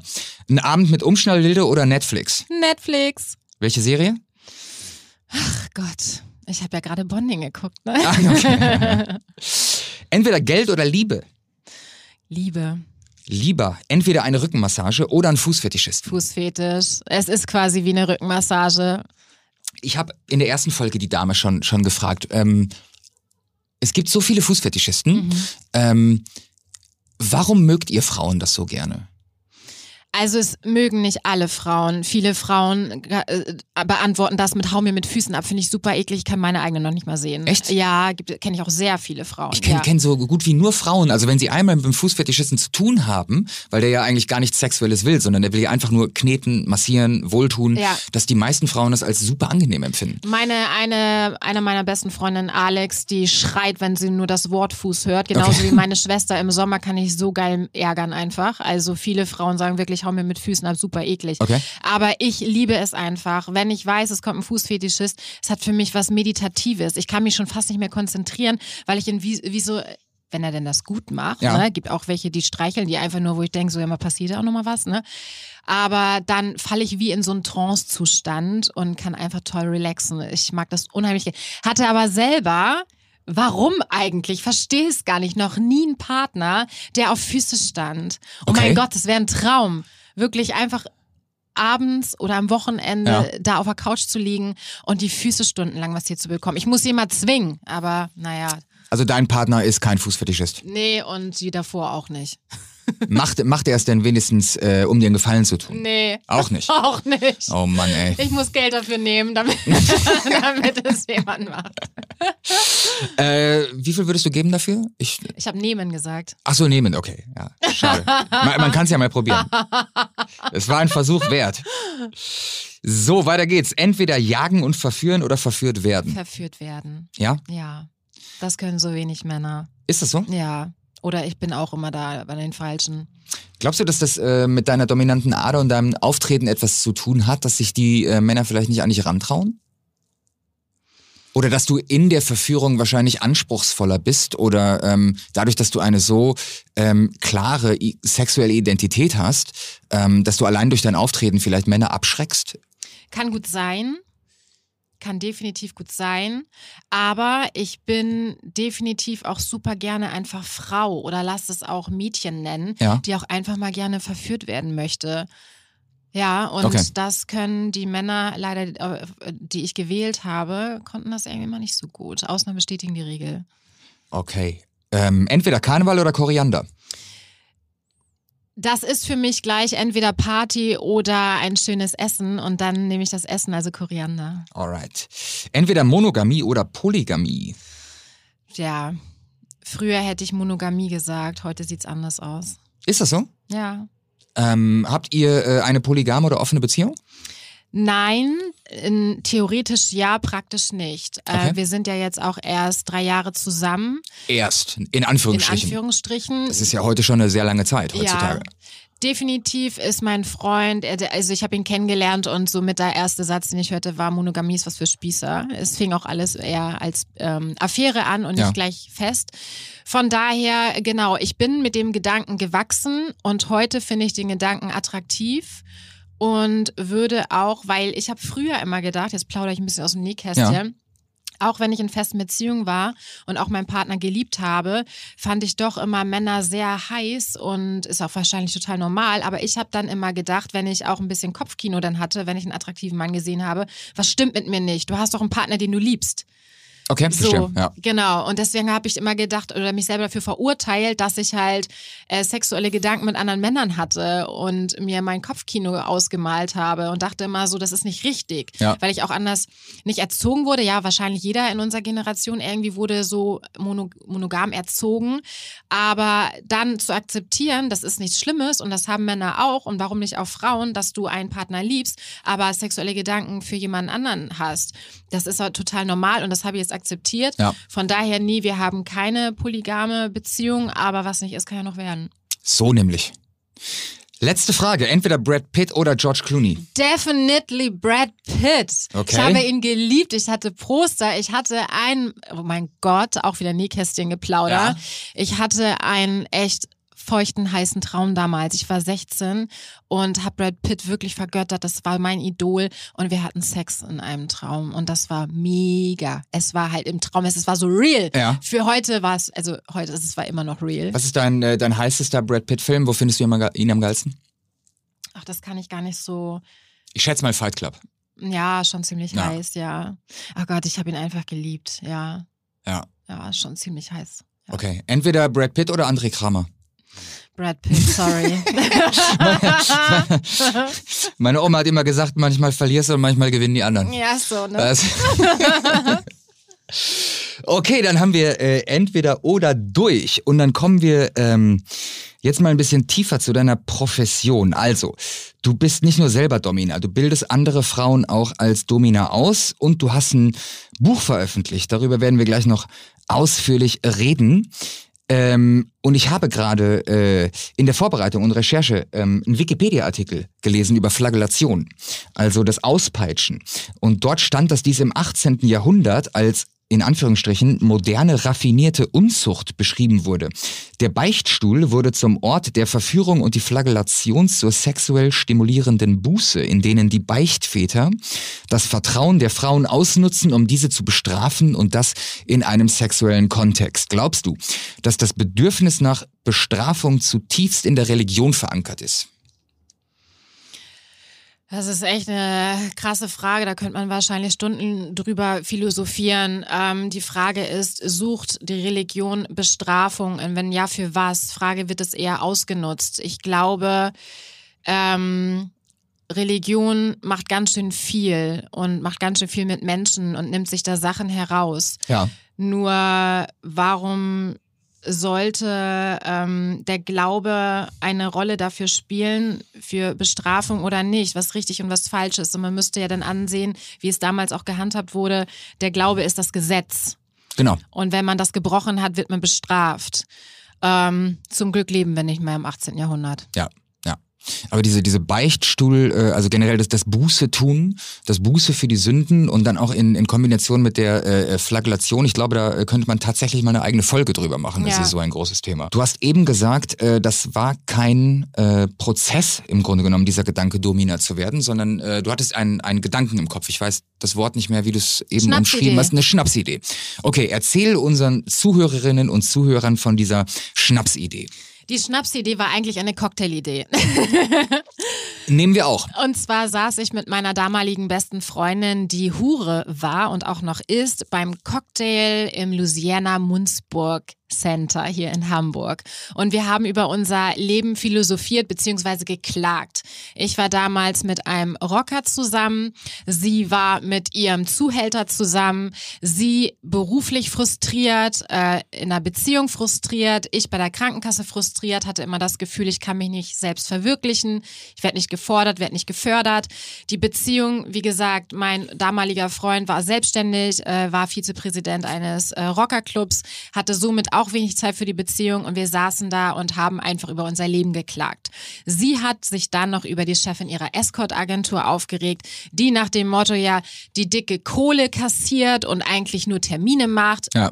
ein Abend mit Umschnalldilde oder Netflix. Netflix. Welche Serie? Ach Gott. Ich habe ja gerade Bonding geguckt, ne? Ah, okay. [LAUGHS] entweder Geld oder Liebe. Liebe. Lieber entweder eine Rückenmassage oder ein Fußfetischist. Fußfetisch. Es ist quasi wie eine Rückenmassage. Ich habe in der ersten Folge die Dame schon, schon gefragt. Ähm, es gibt so viele Fußfetischisten. Mhm. Ähm, warum mögt ihr Frauen das so gerne? Also es mögen nicht alle Frauen. Viele Frauen äh, beantworten das mit Hau mir mit Füßen ab. Finde ich super eklig. Ich kann meine eigene noch nicht mal sehen. Echt? Ja, kenne ich auch sehr viele Frauen. Ich kenne ja. kenn so gut wie nur Frauen. Also wenn sie einmal mit dem Fußfetischisten zu tun haben, weil der ja eigentlich gar nichts Sexuelles will, sondern der will ja einfach nur kneten, massieren, wohltun, Ja. dass die meisten Frauen das als super angenehm empfinden. Meine, eine, eine meiner besten Freundinnen, Alex, die schreit, wenn sie nur das Wort Fuß hört. Genauso Okay. wie meine Schwester. Im Sommer kann ich so geil ärgern einfach. Also viele Frauen sagen wirklich, hau mir mit Füßen ab, super eklig. Okay. Aber ich liebe es einfach. Wenn ich weiß, es kommt ein Fußfetischist, es hat für mich was Meditatives. Ich kann mich schon fast nicht mehr konzentrieren, weil ich in wie, wie so wenn er denn das gut macht, Ja. ne? gibt auch welche, die streicheln, die einfach nur, wo ich denke, so ja, mal passiert auch nochmal was, ne? Aber dann falle ich wie in so einen Trance-Zustand und kann einfach toll relaxen. Ich mag das unheimlich. Hatte aber selber, warum eigentlich? Ich verstehe es gar nicht. Noch nie einen Partner, der auf Füße stand. Oh Okay. mein Gott, das wäre ein Traum. Wirklich einfach abends oder am Wochenende Ja. da auf der Couch zu liegen und die Füße stundenlang was hier zu bekommen. Ich muss jemand zwingen, aber naja, Also dein Partner ist kein Fußfetischist. nee und die davor auch nicht. Macht, macht er es denn wenigstens, äh, um dir einen Gefallen zu tun? Nee. Auch nicht. [LAUGHS] Auch nicht. Oh Mann, ey. Ich muss Geld dafür nehmen, damit, [LAUGHS] damit es jemand macht. Äh, wie viel würdest du geben dafür? Ich, Ich habe nehmen gesagt. ach so, nehmen, okay. Ja, schade. man man kann es ja mal probieren. Es war ein Versuch wert. So, weiter geht's. Entweder jagen und verführen oder verführt werden. Verführt werden. Ja? Ja. Das können so wenig Männer. Ist das so? Ja. Oder ich bin auch immer da bei den Falschen. Glaubst du, dass das äh, mit deiner dominanten Ader und deinem Auftreten etwas zu tun hat, dass sich die äh, Männer vielleicht nicht an dich rantrauen? Oder dass du in der Verführung wahrscheinlich anspruchsvoller bist oder ähm, dadurch, dass du eine so ähm, klare sexuelle Identität hast, ähm, dass du allein durch dein Auftreten vielleicht Männer abschreckst? Kann gut sein. Kann definitiv gut sein. Aber ich bin definitiv auch super gerne einfach Frau oder lass es auch Mädchen nennen, Ja. die auch einfach mal gerne verführt werden möchte. Ja, und Okay. das können die Männer leider, äh, die ich gewählt habe, konnten das irgendwie mal nicht so gut. Ausnahmen bestätigen die Regel. Okay. Ähm, entweder Karneval oder Koriander. Das ist für mich gleich entweder Party oder ein schönes Essen und dann nehme ich das Essen, also Koriander. Alright. Entweder Monogamie oder Polygamie. Ja, früher hätte ich Monogamie gesagt, heute sieht's anders aus. Ist das so? Ja. Ähm, habt ihr äh, eine polygame oder offene Beziehung? Nein, in, theoretisch ja, praktisch nicht. Okay. Äh, wir sind ja jetzt auch erst drei Jahre zusammen, Erst, in in Anführungsstrichen. Anführungsstrichen. Das ist ja heute schon eine sehr lange Zeit heutzutage. Ja, definitiv ist mein Freund, also ich habe ihn kennengelernt und somit der erste Satz, den ich hörte, war Monogamie ist was für Spießer. Es fing auch alles eher als ähm, Affäre an und Ja. nicht gleich fest. Von daher, genau, ich bin mit dem Gedanken gewachsen und heute finde ich den Gedanken attraktiv und würde auch, weil ich habe früher immer gedacht, jetzt plaudere ich ein bisschen aus dem Nähkästchen, auch wenn ich in festen Beziehungen war und auch meinen Partner geliebt habe, fand ich doch immer Männer sehr heiß und ist auch wahrscheinlich total normal. Aber ich habe dann immer gedacht, wenn ich auch ein bisschen Kopfkino dann hatte, wenn ich einen attraktiven Mann gesehen habe, was stimmt mit mir nicht? Du hast doch einen Partner, den du liebst. Okay, verstehe. So, Ja. genau. Und deswegen habe ich immer gedacht oder mich selber dafür verurteilt, dass ich halt äh, sexuelle Gedanken mit anderen Männern hatte und mir mein Kopfkino ausgemalt habe und dachte immer so, das ist nicht richtig, Ja. weil ich auch anders nicht erzogen wurde. Ja, wahrscheinlich jeder in unserer Generation irgendwie wurde so mono, monogam erzogen, aber dann zu akzeptieren, das ist nichts Schlimmes und das haben Männer auch und warum nicht auch Frauen, dass du einen Partner liebst, aber sexuelle Gedanken für jemanden anderen hast. Das ist halt total normal und das habe ich jetzt akzeptiert. Ja. Von daher, nee, wir haben keine polygame Beziehung, aber was nicht ist, kann ja noch werden. So nämlich. Letzte Frage, entweder Brad Pitt oder George Clooney. Definitely Brad Pitt. Okay. Ich habe ihn geliebt. Ich hatte Poster. Ich hatte ein, oh mein Gott, auch wieder Nähkästchen geplaudert. Ja. Ich hatte einen echt feuchten, heißen Traum damals. Ich war 16 und habe Brad Pitt wirklich vergöttert. Das war mein Idol und wir hatten Sex in einem Traum und das war mega. Es war halt im Traum, es war so real. Ja. Für heute war es, also heute ist es war immer noch real. Was ist dein, äh, dein heißester Brad Pitt-Film? Wo findest du ihn am, geilsten? Ach, das kann ich gar nicht so. Ich schätze mal Fight Club. Ja, schon ziemlich Ja. heiß, ja. Ach Gott, ich habe ihn einfach geliebt, ja. Ja. Ja, schon ziemlich heiß. Ja. Okay. Entweder Brad Pitt oder André Kramer. Brad Pitt, sorry. [LAUGHS] Meine Oma hat immer gesagt, manchmal verlierst du und manchmal gewinnen die anderen. ja, so, ne? [LAUGHS] Okay, dann haben wir äh, entweder oder durch. Und dann kommen wir ähm, jetzt mal ein bisschen tiefer zu deiner Profession. Also, du bist nicht nur selber Domina, du bildest andere Frauen auch als Domina aus und du hast ein Buch veröffentlicht. Darüber werden wir gleich noch ausführlich reden. Ähm, und ich habe gerade äh, in der Vorbereitung und Recherche ähm, einen Wikipedia-Artikel gelesen über Flagellation, also das Auspeitschen. Und dort stand, dass dies im 18. Jahrhundert als in Anführungsstrichen moderne, raffinierte Unzucht beschrieben wurde. Der Beichtstuhl wurde zum Ort der Verführung und die Flagellation zur sexuell stimulierenden Buße, in denen die Beichtväter das Vertrauen der Frauen ausnutzen, um diese zu bestrafen und das in einem sexuellen Kontext. Glaubst du, dass das Bedürfnis nach Bestrafung zutiefst in der Religion verankert ist? Das ist echt eine krasse Frage. Da könnte man wahrscheinlich Stunden drüber philosophieren. Ähm, die Frage ist, sucht die Religion Bestrafung? Und wenn ja, für was? Frage, wird es eher ausgenutzt? Ich glaube, ähm, Religion macht ganz schön viel und macht ganz schön viel mit Menschen und nimmt sich da Sachen heraus. Ja. Nur warum sollte ähm, der Glaube eine Rolle dafür spielen, für Bestrafung oder nicht, was richtig und was falsch ist. Und man müsste ja dann ansehen, wie es damals auch gehandhabt wurde, der Glaube ist das Gesetz. Genau. Und wenn man das gebrochen hat, wird man bestraft. Ähm, zum Glück leben wir nicht mehr im 18. Jahrhundert. Ja, ja. Aber diese, diese Beichtstuhl, äh, also generell das, das Buße tun, das Buße für die Sünden und dann auch in, in Kombination mit der äh, Flagellation, ich glaube, da äh, könnte man tatsächlich mal eine eigene Folge drüber machen. Das Ja. ist so ein großes Thema. Du hast eben gesagt, äh, das war kein äh, Prozess im Grunde genommen, dieser Gedanke, Domina zu werden, sondern äh, du hattest einen, einen Gedanken im Kopf. Ich weiß das Wort nicht mehr, wie du es eben umschrieben hast. Eine Schnapsidee. Okay, erzähl unseren Zuhörerinnen und Zuhörern von dieser Schnapsidee. Die Schnapsidee war eigentlich eine Cocktailidee. Nehmen wir auch. Und zwar saß ich mit meiner damaligen besten Freundin, die Hure war und auch noch ist, beim Cocktail im Louisiana Munzburg Center hier in Hamburg. Und wir haben über unser Leben philosophiert bzw. geklagt. Ich war damals mit einem Rocker zusammen, sie war mit ihrem Zuhälter zusammen, sie beruflich frustriert, äh, in einer Beziehung frustriert, ich bei der Krankenkasse frustriert, hatte immer das Gefühl, ich kann mich nicht selbst verwirklichen, ich werde nicht gefordert, werde nicht gefördert. Die Beziehung, wie gesagt, mein damaliger Freund war selbstständig, äh, war Vizepräsident eines äh, Rockerclubs, hatte somit auch wenig Zeit für die Beziehung und wir saßen da und haben einfach über unser Leben geklagt. Sie hat sich dann noch über die Chefin ihrer Escort-Agentur aufgeregt, die nach dem Motto ja die dicke Kohle kassiert und eigentlich nur Termine macht Ja.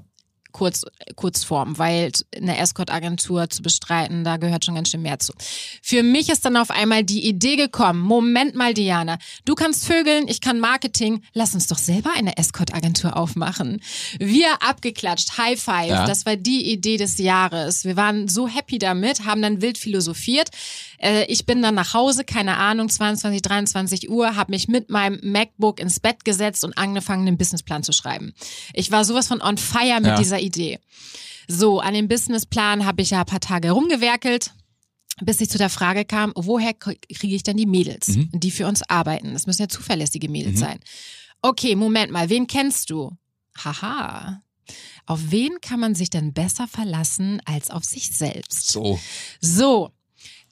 Kurz, Kurzform, weil eine Escort-Agentur zu bestreiten, da gehört schon ganz schön mehr zu. Für mich ist dann auf einmal die Idee gekommen, Moment mal, Diana, du kannst Vögeln, ich kann Marketing, lass uns doch selber eine Escort-Agentur aufmachen. Wir abgeklatscht, High Five, Ja. das war die Idee des Jahres. Wir waren so happy damit, haben dann wild philosophiert. Äh, ich bin dann nach Hause, keine Ahnung, 22, 23 Uhr, habe mich mit meinem MacBook ins Bett gesetzt und angefangen, einen Businessplan zu schreiben. Ich war sowas von on fire mit Ja. dieser Idee. So, an dem Businessplan habe ich ja ein paar Tage rumgewerkelt, bis ich zu der Frage kam, woher kriege ich denn die Mädels, die für uns arbeiten? Das müssen ja zuverlässige Mädels sein. Okay, Moment mal, wen kennst du? Haha. Auf wen kann man sich denn besser verlassen als auf sich selbst? So. So,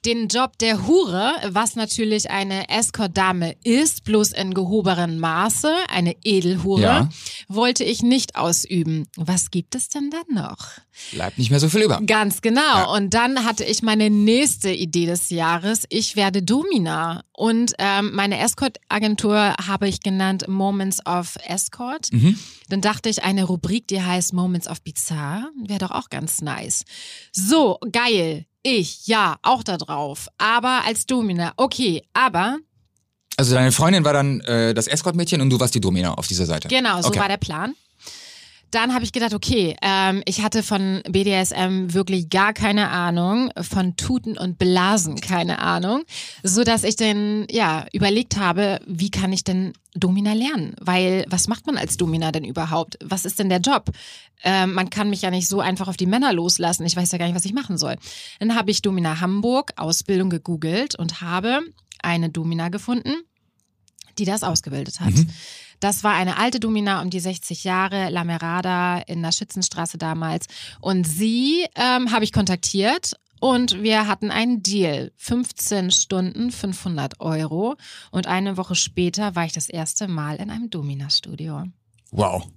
Den Job der Hure, was natürlich eine Escort-Dame ist, bloß in gehobenen Maße, eine Edelhure, Ja. wollte ich nicht ausüben. Was gibt es denn dann noch? Bleibt nicht mehr so viel über. Ganz genau. Ja. Und dann hatte ich meine nächste Idee des Jahres. Ich werde Domina. Und ähm, meine Escort-Agentur habe ich genannt Moments of Escort. Mhm. Dann dachte ich, eine Rubrik, die heißt Moments of Bizarre, wäre doch auch ganz nice. So, geil. Ich, ja, auch da drauf. Aber als Domina. Okay, aber Also deine Freundin war dann äh, das Escort-Mädchen und du warst die Domina auf dieser Seite. Genau, so Okay. war der Plan. Dann habe ich gedacht, okay, ähm, ich hatte von BDSM wirklich gar keine Ahnung, von Tuten und Blasen keine Ahnung, so dass ich dann ja überlegt habe, wie kann ich denn Domina lernen? Weil was macht man als Domina denn überhaupt? Was ist denn der Job? Ähm, man kann mich ja nicht so einfach auf die Männer loslassen. Ich weiß ja gar nicht, was ich machen soll. Dann habe ich Domina Hamburg Ausbildung gegoogelt und habe eine Domina gefunden, die das ausgebildet hat. Das war eine alte Domina um die 60 Jahre, La Merada in der Schützenstraße damals. Und sie ähm, habe ich kontaktiert und wir hatten einen Deal. 15 Stunden, 500 Euro. Und eine Woche später war ich das erste Mal in einem Domina-Studio. Wow.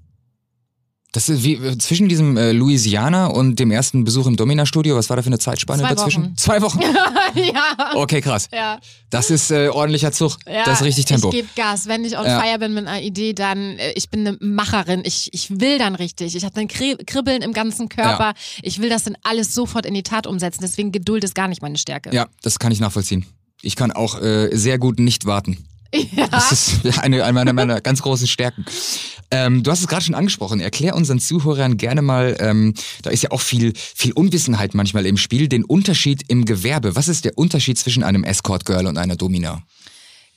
Das ist wie zwischen diesem äh, Louisiana und dem ersten Besuch im Domina-Studio, was war da für eine Zeitspanne Zwei dazwischen? Wochen. Zwei Wochen. [LAUGHS] ja. Okay, krass. Ja, Das ist äh, ordentlicher Zug. ja, das ist richtig Tempo. Ich gebe Gas. Wenn ich on Ja. fire bin mit einer Idee, dann, äh, ich bin eine Macherin. Ich, ich will dann richtig. Ich habe dann Kri- Kribbeln im ganzen Körper. Ich will das dann alles sofort in die Tat umsetzen. Deswegen Geduld ist gar nicht meine Stärke. Ja, das kann ich nachvollziehen. Ich kann auch äh, sehr gut nicht warten. Das ist eine, eine meiner, meiner ganz großen Stärken. Ähm, du hast es gerade schon angesprochen. Erklär unseren Zuhörern gerne mal, ähm, da ist ja auch viel, viel Unwissenheit manchmal im Spiel, den Unterschied im Gewerbe. Was ist der Unterschied zwischen einem Escort-Girl und einer Domina?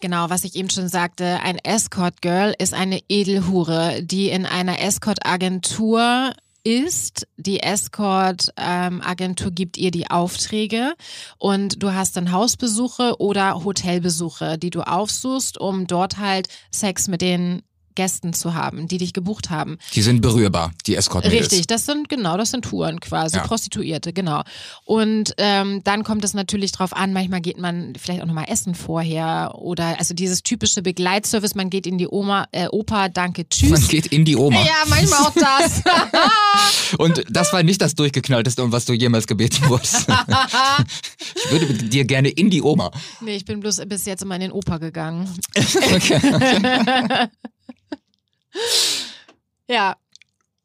Genau, was ich eben schon sagte, ein Escort Girl ist eine Edelhure, die in einer Escort Agentur ist. Die Escort ähm, gibt ihr die Aufträge und du hast dann Hausbesuche oder Hotelbesuche, die du aufsuchst, um dort halt Sex mit den Gästen zu haben, die dich gebucht haben. Die sind berührbar, die escort -Mädels. Richtig, das sind genau, das sind Touren quasi, Ja. Prostituierte, genau. Und ähm, dann kommt es natürlich drauf an, manchmal geht man vielleicht auch nochmal essen vorher oder also dieses typische Begleitservice, man geht in die Oma, äh, Oper, danke, tschüss. Man geht in die Oma. ja, manchmal auch das. [LAUGHS] Und das war nicht das durchgeknallteste, um was du jemals gebeten wurdest. [LAUGHS] ich würde mit dir gerne in die Oma. nee, ich bin bloß bis jetzt immer in den Oper gegangen. [LAUGHS] Okay. [LAUGHS] Ja.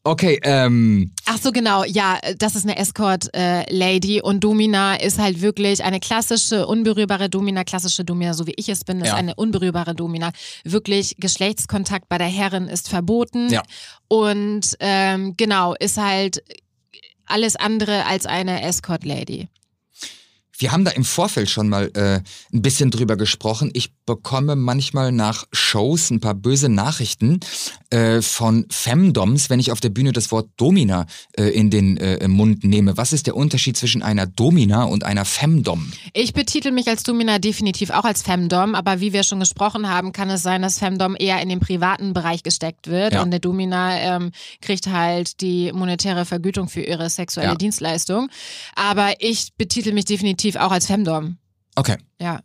Okay, ähm, Ach so, genau. Ja, das ist eine Escort-Lady und Domina ist halt wirklich eine klassische, unberührbare Domina, klassische Domina, so wie ich es bin, ist Ja. eine unberührbare Domina. Wirklich, Geschlechtskontakt bei der Herrin ist verboten. Ja. Und ähm, genau, ist halt alles andere als eine Escort-Lady. Wir haben da im Vorfeld schon mal äh, ein bisschen drüber gesprochen. Ich bekomme manchmal nach Shows ein paar böse Nachrichten äh, von Femdoms, wenn ich auf der Bühne das Wort Domina äh, in den äh, Mund nehme. Was ist der Unterschied zwischen einer Domina und einer Femdom? Ich betitel mich als Domina definitiv auch als Femdom, aber wie wir schon gesprochen haben, kann es sein, dass Femdom eher in den privaten Bereich gesteckt wird Ja. und der Domina ähm, kriegt halt die monetäre Vergütung für ihre sexuelle Ja. Dienstleistung. Aber ich betitel mich definitiv auch als Femdom. Okay. Ja.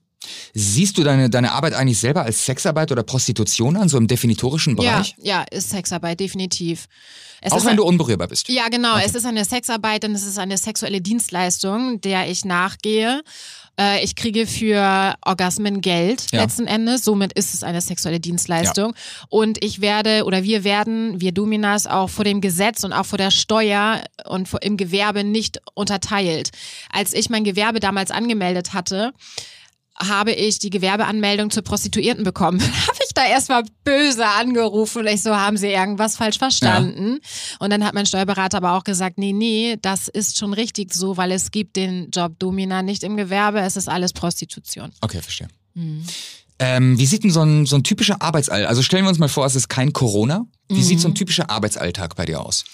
Siehst du deine, deine Arbeit eigentlich selber als Sexarbeit oder Prostitution an, so im definitorischen Ja, Bereich? ja, ist Sexarbeit, definitiv. Es Auch ist wenn ein- du unberührbar bist. Ja, genau. Es ist eine Sexarbeit, denn es ist eine sexuelle Dienstleistung, der ich nachgehe. Äh, Ich kriege für Orgasmen Geld Ja. letzten Endes. Somit ist es eine sexuelle Dienstleistung. Und ich werde oder wir werden, wir Dominas, auch vor dem Gesetz und auch vor der Steuer und vor, im Gewerbe nicht unterteilt. Als ich mein Gewerbe damals angemeldet hatte, habe ich die Gewerbeanmeldung zur Prostituierten bekommen. [LAUGHS] habe ich da erstmal böse angerufen und ich so, haben Sie irgendwas falsch verstanden? Und dann hat mein Steuerberater aber auch gesagt, nee, nee, das ist schon richtig so, weil es gibt den Job Domina nicht im Gewerbe, es ist alles Prostitution. Okay, verstehe. Mhm. Ähm, wie sieht denn so ein, so ein typischer Arbeitsalltag? Also stellen wir uns mal vor, es ist kein Corona. Wie sieht Mhm. so ein typischer Arbeitsalltag bei dir aus?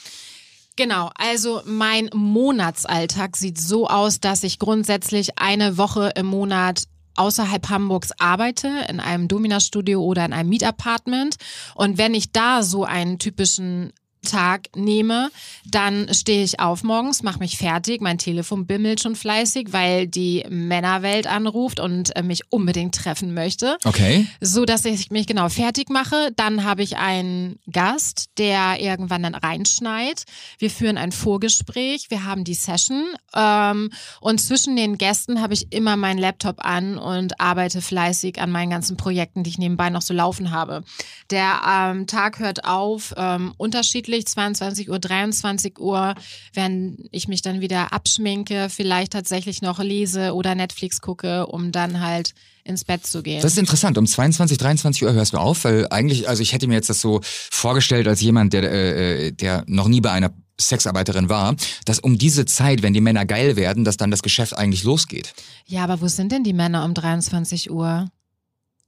Genau, also mein Monatsalltag sieht so aus, dass ich grundsätzlich eine Woche im Monat außerhalb Hamburgs arbeite, in einem Domina-Studio oder in einem Mietapartment. Und wenn ich da so einen typischen Tag nehme, dann stehe ich auf morgens, mache mich fertig, mein Telefon bimmelt schon fleißig, weil die Männerwelt anruft und äh, mich unbedingt treffen möchte. Okay. So dass ich mich genau fertig mache. Dann habe ich einen Gast, der irgendwann dann reinschneit. Wir führen ein Vorgespräch, wir haben die Session ähm, und zwischen den Gästen habe ich immer meinen Laptop an und arbeite fleißig an meinen ganzen Projekten, die ich nebenbei noch so laufen habe. Der ähm, Tag hört auf, ähm, unterschiedlich unterschiedlich, 22 Uhr, 23 Uhr, wenn ich mich dann wieder abschminke, vielleicht tatsächlich noch lese oder Netflix gucke, um dann halt ins Bett zu gehen. Das ist interessant. Um 22, 23 Uhr hörst du auf, weil eigentlich, also ich hätte mir jetzt das so vorgestellt als jemand, der, äh, der noch nie bei einer Sexarbeiterin war, dass um diese Zeit, wenn die Männer geil werden, dass dann das Geschäft eigentlich losgeht. Ja, aber wo sind denn die Männer um 23 Uhr?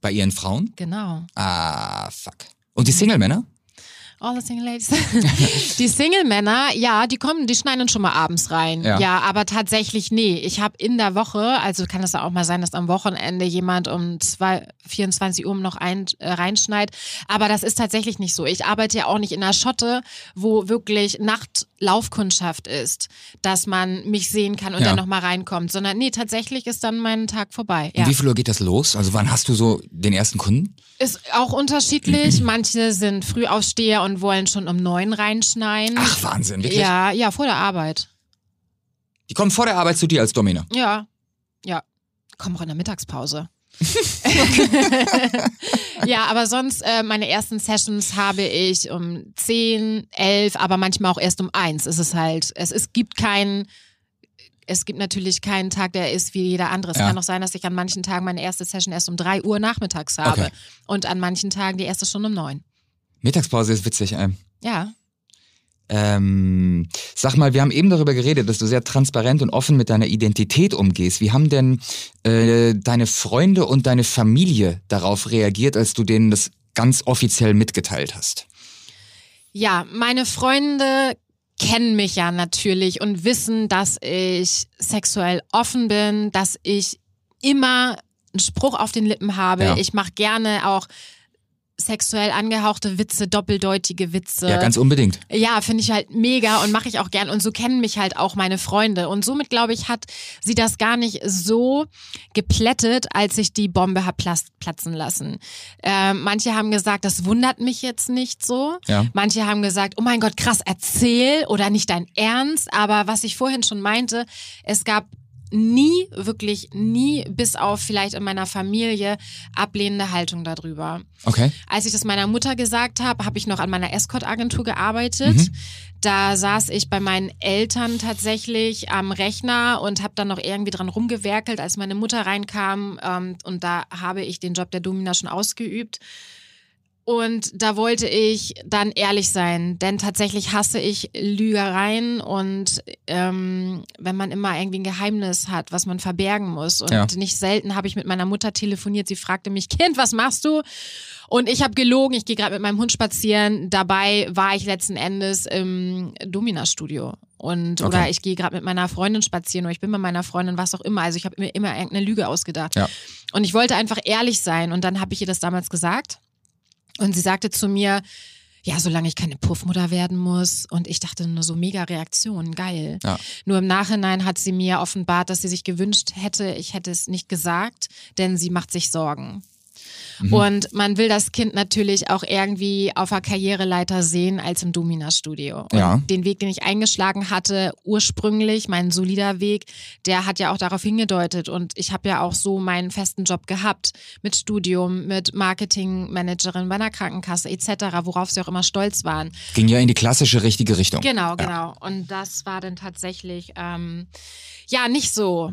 Bei ihren Frauen? Genau. Ah, fuck. Und die Single-Männer? All the Single Ladies. [LAUGHS] die Single-Männer, ja, die kommen, die schneiden schon mal abends rein. Ja. Ja, aber tatsächlich, nee. Ich habe in der Woche, also kann es auch mal sein, dass am Wochenende jemand um zwei, 24 Uhr noch ein, äh, reinschneit. Aber das ist tatsächlich nicht so. Ich arbeite ja auch nicht in der Schotte, wo wirklich Nachtlaufkundschaft ist, dass man mich sehen kann und Ja. dann noch mal reinkommt. Sondern nee, tatsächlich ist dann mein Tag vorbei. Ja. wie viel Uhr geht das los? Also wann hast du so den ersten Kunden? Ist auch unterschiedlich. [CLEARS THROAT] Manche sind Frühaufsteher und wollen schon um neun reinschneien. Ach, Wahnsinn, wirklich? Ja, ja, vor der Arbeit. Die kommen vor der Arbeit zu dir als Domina. Ja, ja. Komm auch in der Mittagspause. [LAUGHS] ja, aber sonst, äh, meine ersten Sessions habe ich um 10, 11, aber manchmal auch erst um 1. Es ist halt, es, es gibt keinen, es gibt natürlich keinen Tag, der ist wie jeder andere. Es Ja. kann auch sein, dass ich an manchen Tagen meine erste Session erst um 3 Uhr nachmittags habe Okay. und an manchen Tagen die erste schon um 9. Mittagspause ist witzig. Ähm, Ja. Ähm, sag mal, wir haben eben darüber geredet, dass du sehr transparent und offen mit deiner Identität umgehst. Wie haben denn äh, deine Freunde und deine Familie darauf reagiert, als du denen das ganz offiziell mitgeteilt hast? Ja, meine Freunde kennen mich ja natürlich und wissen, dass ich sexuell offen bin, dass ich immer einen Spruch auf den Lippen habe. Ja. Ich mache gerne auch sexuell angehauchte Witze, doppeldeutige Witze. Ja, ganz unbedingt. Ja, finde ich halt mega und mache ich auch gern. Und so kennen mich halt auch meine Freunde. Und somit, glaube ich, hat sie das gar nicht so geplättet, als ich die Bombe hab platzen lassen. Ähm, manche haben gesagt, das wundert mich jetzt nicht so. Ja. Manche haben gesagt, oh mein Gott, krass, erzähl oder nicht dein Ernst. Aber was ich vorhin schon meinte, es gab nie, wirklich nie, bis auf vielleicht in meiner Familie, ablehnende Haltung darüber. Okay. Als ich das meiner Mutter gesagt habe, habe ich noch an meiner Escort-Agentur gearbeitet. Mhm. Da saß ich bei meinen Eltern tatsächlich am Rechner und habe dann noch irgendwie dran rumgewerkelt, als meine Mutter reinkam. Ähm, und da habe ich den Job der Domina schon ausgeübt. Und da wollte ich dann ehrlich sein, denn tatsächlich hasse ich Lügereien und ähm, wenn man immer irgendwie ein Geheimnis hat, was man verbergen muss. Und Ja. nicht selten habe ich mit meiner Mutter telefoniert. Sie fragte mich, Kind, was machst du? Und ich habe gelogen. Ich gehe gerade mit meinem Hund spazieren. Dabei war ich letzten Endes im Domina-Studio. Und Okay. oder ich gehe gerade mit meiner Freundin spazieren oder ich bin bei meiner Freundin, was auch immer. Also ich habe mir immer irgendeine Lüge ausgedacht. Ja. Und ich wollte einfach ehrlich sein. Und dann habe ich ihr das damals gesagt. Und sie sagte zu mir, ja, solange ich keine Puffmutter werden muss. Und ich dachte nur so mega Reaktion, geil. Ja. Nur im Nachhinein hat sie mir offenbart, dass sie sich gewünscht hätte, ich hätte es nicht gesagt, denn sie macht sich Sorgen. Mhm. Und man will das Kind natürlich auch irgendwie auf der Karriereleiter sehen als im Domina-Studio. Ja. den Weg, den ich eingeschlagen hatte, ursprünglich, mein solider Weg, der hat ja auch darauf hingedeutet. Und ich habe ja auch so meinen festen Job gehabt mit Studium, mit Marketingmanagerin bei einer Krankenkasse etc., worauf sie auch immer stolz waren. Ging ja in die klassische richtige Richtung. Genau, genau. Und das war dann tatsächlich ähm, ja nicht so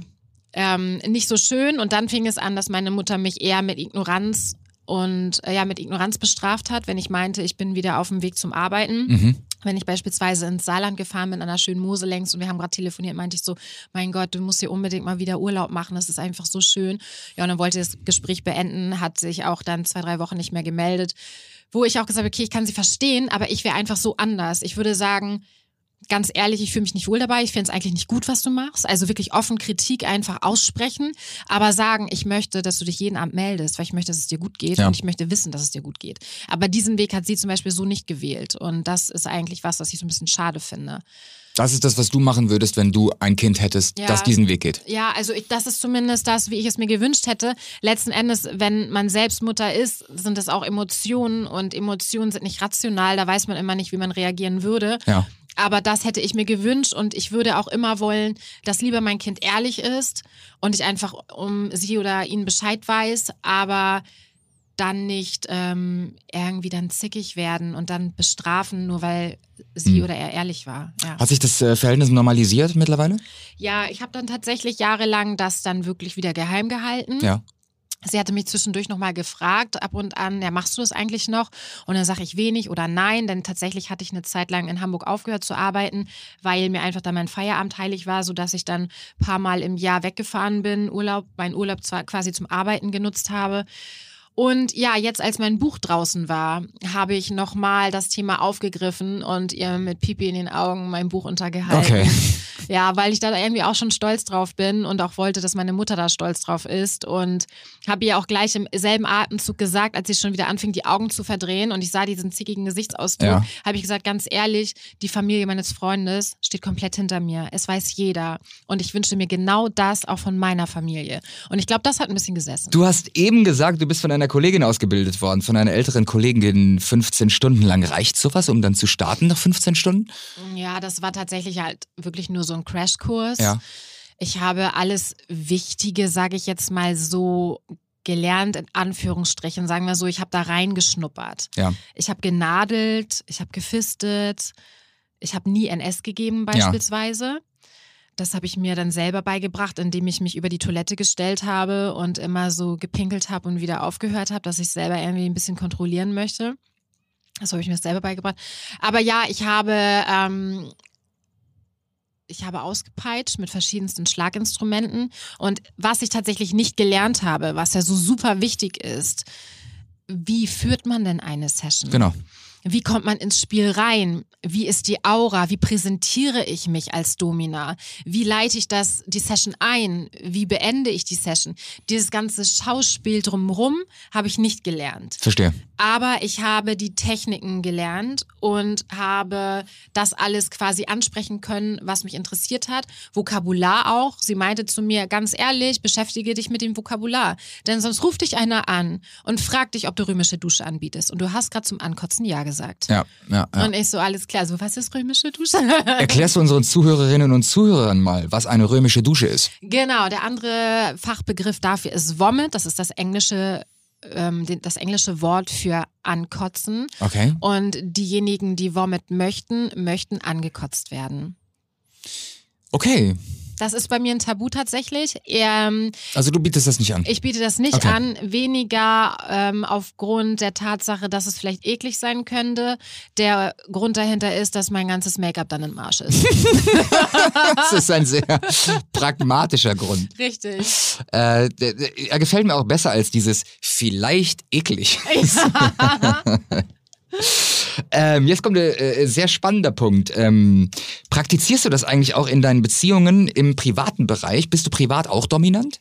ähm, nicht so schön. Und dann fing es an, dass meine Mutter mich eher mit Ignoranz und äh, ja mit Ignoranz bestraft hat, wenn ich meinte, ich bin wieder auf dem Weg zum Arbeiten. Mhm. Wenn ich beispielsweise ins Saarland gefahren bin, an einer schönen Mosel längs und wir haben gerade telefoniert, meinte ich so, mein Gott, du musst hier unbedingt mal wieder Urlaub machen, das ist einfach so schön. Ja, und dann wollte das Gespräch beenden, hat sich auch dann zwei, drei Wochen nicht mehr gemeldet, wo ich auch gesagt habe, okay, ich kann sie verstehen, aber ich wäre einfach so anders. Ich würde sagen, ganz ehrlich, ich fühle mich nicht wohl dabei, ich finde es eigentlich nicht gut, was du machst. Also wirklich offen Kritik einfach aussprechen, aber sagen, ich möchte, dass du dich jeden Abend meldest, weil ich möchte, dass es dir gut geht Ja. und ich möchte wissen, dass es dir gut geht. Aber diesen Weg hat sie zum Beispiel so nicht gewählt und das ist eigentlich was, was ich so ein bisschen schade finde. Das ist das, was du machen würdest, wenn du ein Kind hättest, Ja. das diesen Weg geht. Ja, also ich, das ist zumindest das, wie ich es mir gewünscht hätte. Letzten Endes, wenn man selbst Mutter ist, sind es auch Emotionen und Emotionen sind nicht rational. Da weiß man immer nicht, wie man reagieren würde. Ja. Aber das hätte ich mir gewünscht und ich würde auch immer wollen, dass lieber mein Kind ehrlich ist und ich einfach um sie oder ihn Bescheid weiß, aber dann nicht ähm, irgendwie dann zickig werden und dann bestrafen, nur weil sie Hm. oder er ehrlich war. Ja. Hat sich das äh, Verhältnis normalisiert mittlerweile? Ja, ich habe dann tatsächlich jahrelang das dann wirklich wieder geheim gehalten. Ja. Sie hatte mich zwischendurch nochmal gefragt, ab und an, ja, machst du das eigentlich noch? Und dann sage ich wenig oder nein, denn tatsächlich hatte ich eine Zeit lang in Hamburg aufgehört zu arbeiten, weil mir einfach dann mein Feierabend heilig war, sodass ich dann ein paar Mal im Jahr weggefahren bin, Urlaub, meinen Urlaub zwar quasi zum Arbeiten genutzt habe. Und ja, jetzt als mein Buch draußen war, habe ich nochmal das Thema aufgegriffen und ihr mit Pipi in den Augen mein Buch untergehalten. Okay. Ja, weil ich da irgendwie auch schon stolz drauf bin und auch wollte, dass meine Mutter da stolz drauf ist. Und habe ihr auch gleich im selben Atemzug gesagt, als sie schon wieder anfing, die Augen zu verdrehen und ich sah diesen zickigen Gesichtsausdruck, Ja. habe ich gesagt, ganz ehrlich, die Familie meines Freundes steht komplett hinter mir. Es weiß jeder. Und ich wünsche mir genau das auch von meiner Familie. Und ich glaube, das hat ein bisschen gesessen. Du hast eben gesagt, du bist von einer Kollegin ausgebildet worden, von einer älteren Kollegin 15 Stunden lang. Reicht sowas, um dann zu starten nach 15 Stunden? Ja, das war tatsächlich halt wirklich nur so ein Crashkurs. Ja. Ich habe alles Wichtige, sage ich jetzt mal so, gelernt, in Anführungsstrichen, sagen wir so, ich habe da reingeschnuppert. Ja. Ich habe genadelt, ich habe gefistet, ich habe nie NS gegeben beispielsweise. Das habe ich mir dann selber beigebracht, indem ich mich über die Toilette gestellt habe und immer so gepinkelt habe und wieder aufgehört habe, dass ich selber irgendwie ein bisschen kontrollieren möchte. Das habe ich mir selber beigebracht. Aber ja, ich habe, ähm, ich habe ausgepeitscht mit verschiedensten Schlaginstrumenten. Und was ich tatsächlich nicht gelernt habe, was ja so super wichtig ist, wie führt man denn eine Session? Genau. Wie kommt man ins Spiel rein? Wie ist die Aura? Wie präsentiere ich mich als Domina? Wie leite ich das, die Session ein? Wie beende ich die Session? Dieses ganze Schauspiel drumherum habe ich nicht gelernt. Verstehe. Aber ich habe die Techniken gelernt und habe das alles quasi ansprechen können, was mich interessiert hat. Vokabular auch. Sie meinte zu mir, ganz ehrlich, beschäftige dich mit dem Vokabular. Denn sonst ruft dich einer an und fragt dich, ob du römische Dusche anbietest. Und du hast gerade zum Ankotzen Ja gesagt. Ja, ja, ja. Und ich so, alles klar, so was ist römische Dusche? [LAUGHS] Erklärst du unseren Zuhörerinnen und Zuhörern mal, was eine römische Dusche ist? genau, der andere Fachbegriff dafür ist Vomit. Das ist das englische, ähm, das englische Wort für ankotzen. Okay. Und diejenigen, die Vomit möchten, möchten angekotzt werden. Okay. Das ist bei mir ein Tabu tatsächlich. Ähm, Also du bietest das nicht an. ich biete das nicht Okay. an, weniger ähm, aufgrund der Tatsache, dass es vielleicht eklig sein könnte. Der Grund dahinter ist, dass mein ganzes Make-up dann im Arsch ist. [LAUGHS] Das ist ein sehr pragmatischer Grund. Richtig. Äh, der- der- er gefällt mir auch besser als dieses vielleicht eklig. [LAUGHS] Ähm, jetzt kommt ein äh, sehr spannender Punkt. Ähm, praktizierst du das eigentlich auch in deinen Beziehungen im privaten Bereich? Bist du privat auch dominant?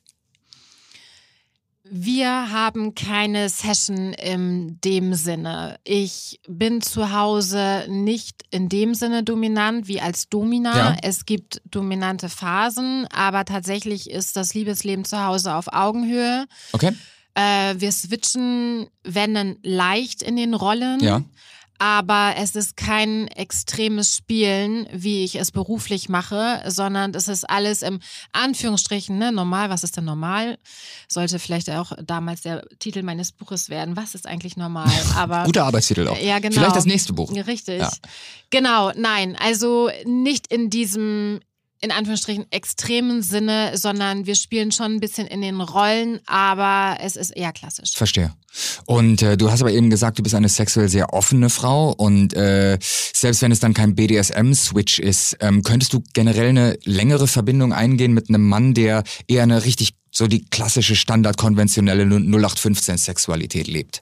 Wir haben keine Session in dem Sinne. Ich bin zu Hause nicht in dem Sinne dominant wie als Domina. Ja. Es gibt dominante Phasen, aber tatsächlich ist das Liebesleben zu Hause auf Augenhöhe. Okay. Äh, wir switchen, wenn dann leicht in den Rollen. Ja. Aber es ist kein extremes Spielen, wie ich es beruflich mache, sondern es ist alles im Anführungsstrichen, ne, normal. Was ist denn normal? Sollte vielleicht auch damals der Titel meines Buches werden. Was ist eigentlich normal? [LAUGHS] Aber Guter Arbeitstitel auch. Ja, genau. Vielleicht das nächste Buch. Richtig. Ja. Genau, nein, also nicht in diesem in Anführungsstrichen extremen Sinne, sondern wir spielen schon ein bisschen in den Rollen, aber es ist eher klassisch. Verstehe. Und äh, du hast aber eben gesagt, du bist eine sexuell sehr offene Frau und äh, selbst wenn es dann kein BDSM-Switch ist, ähm, könntest du generell eine längere Verbindung eingehen mit einem Mann, der eher eine richtig so die klassische standardkonventionelle 0815 Sexualität lebt.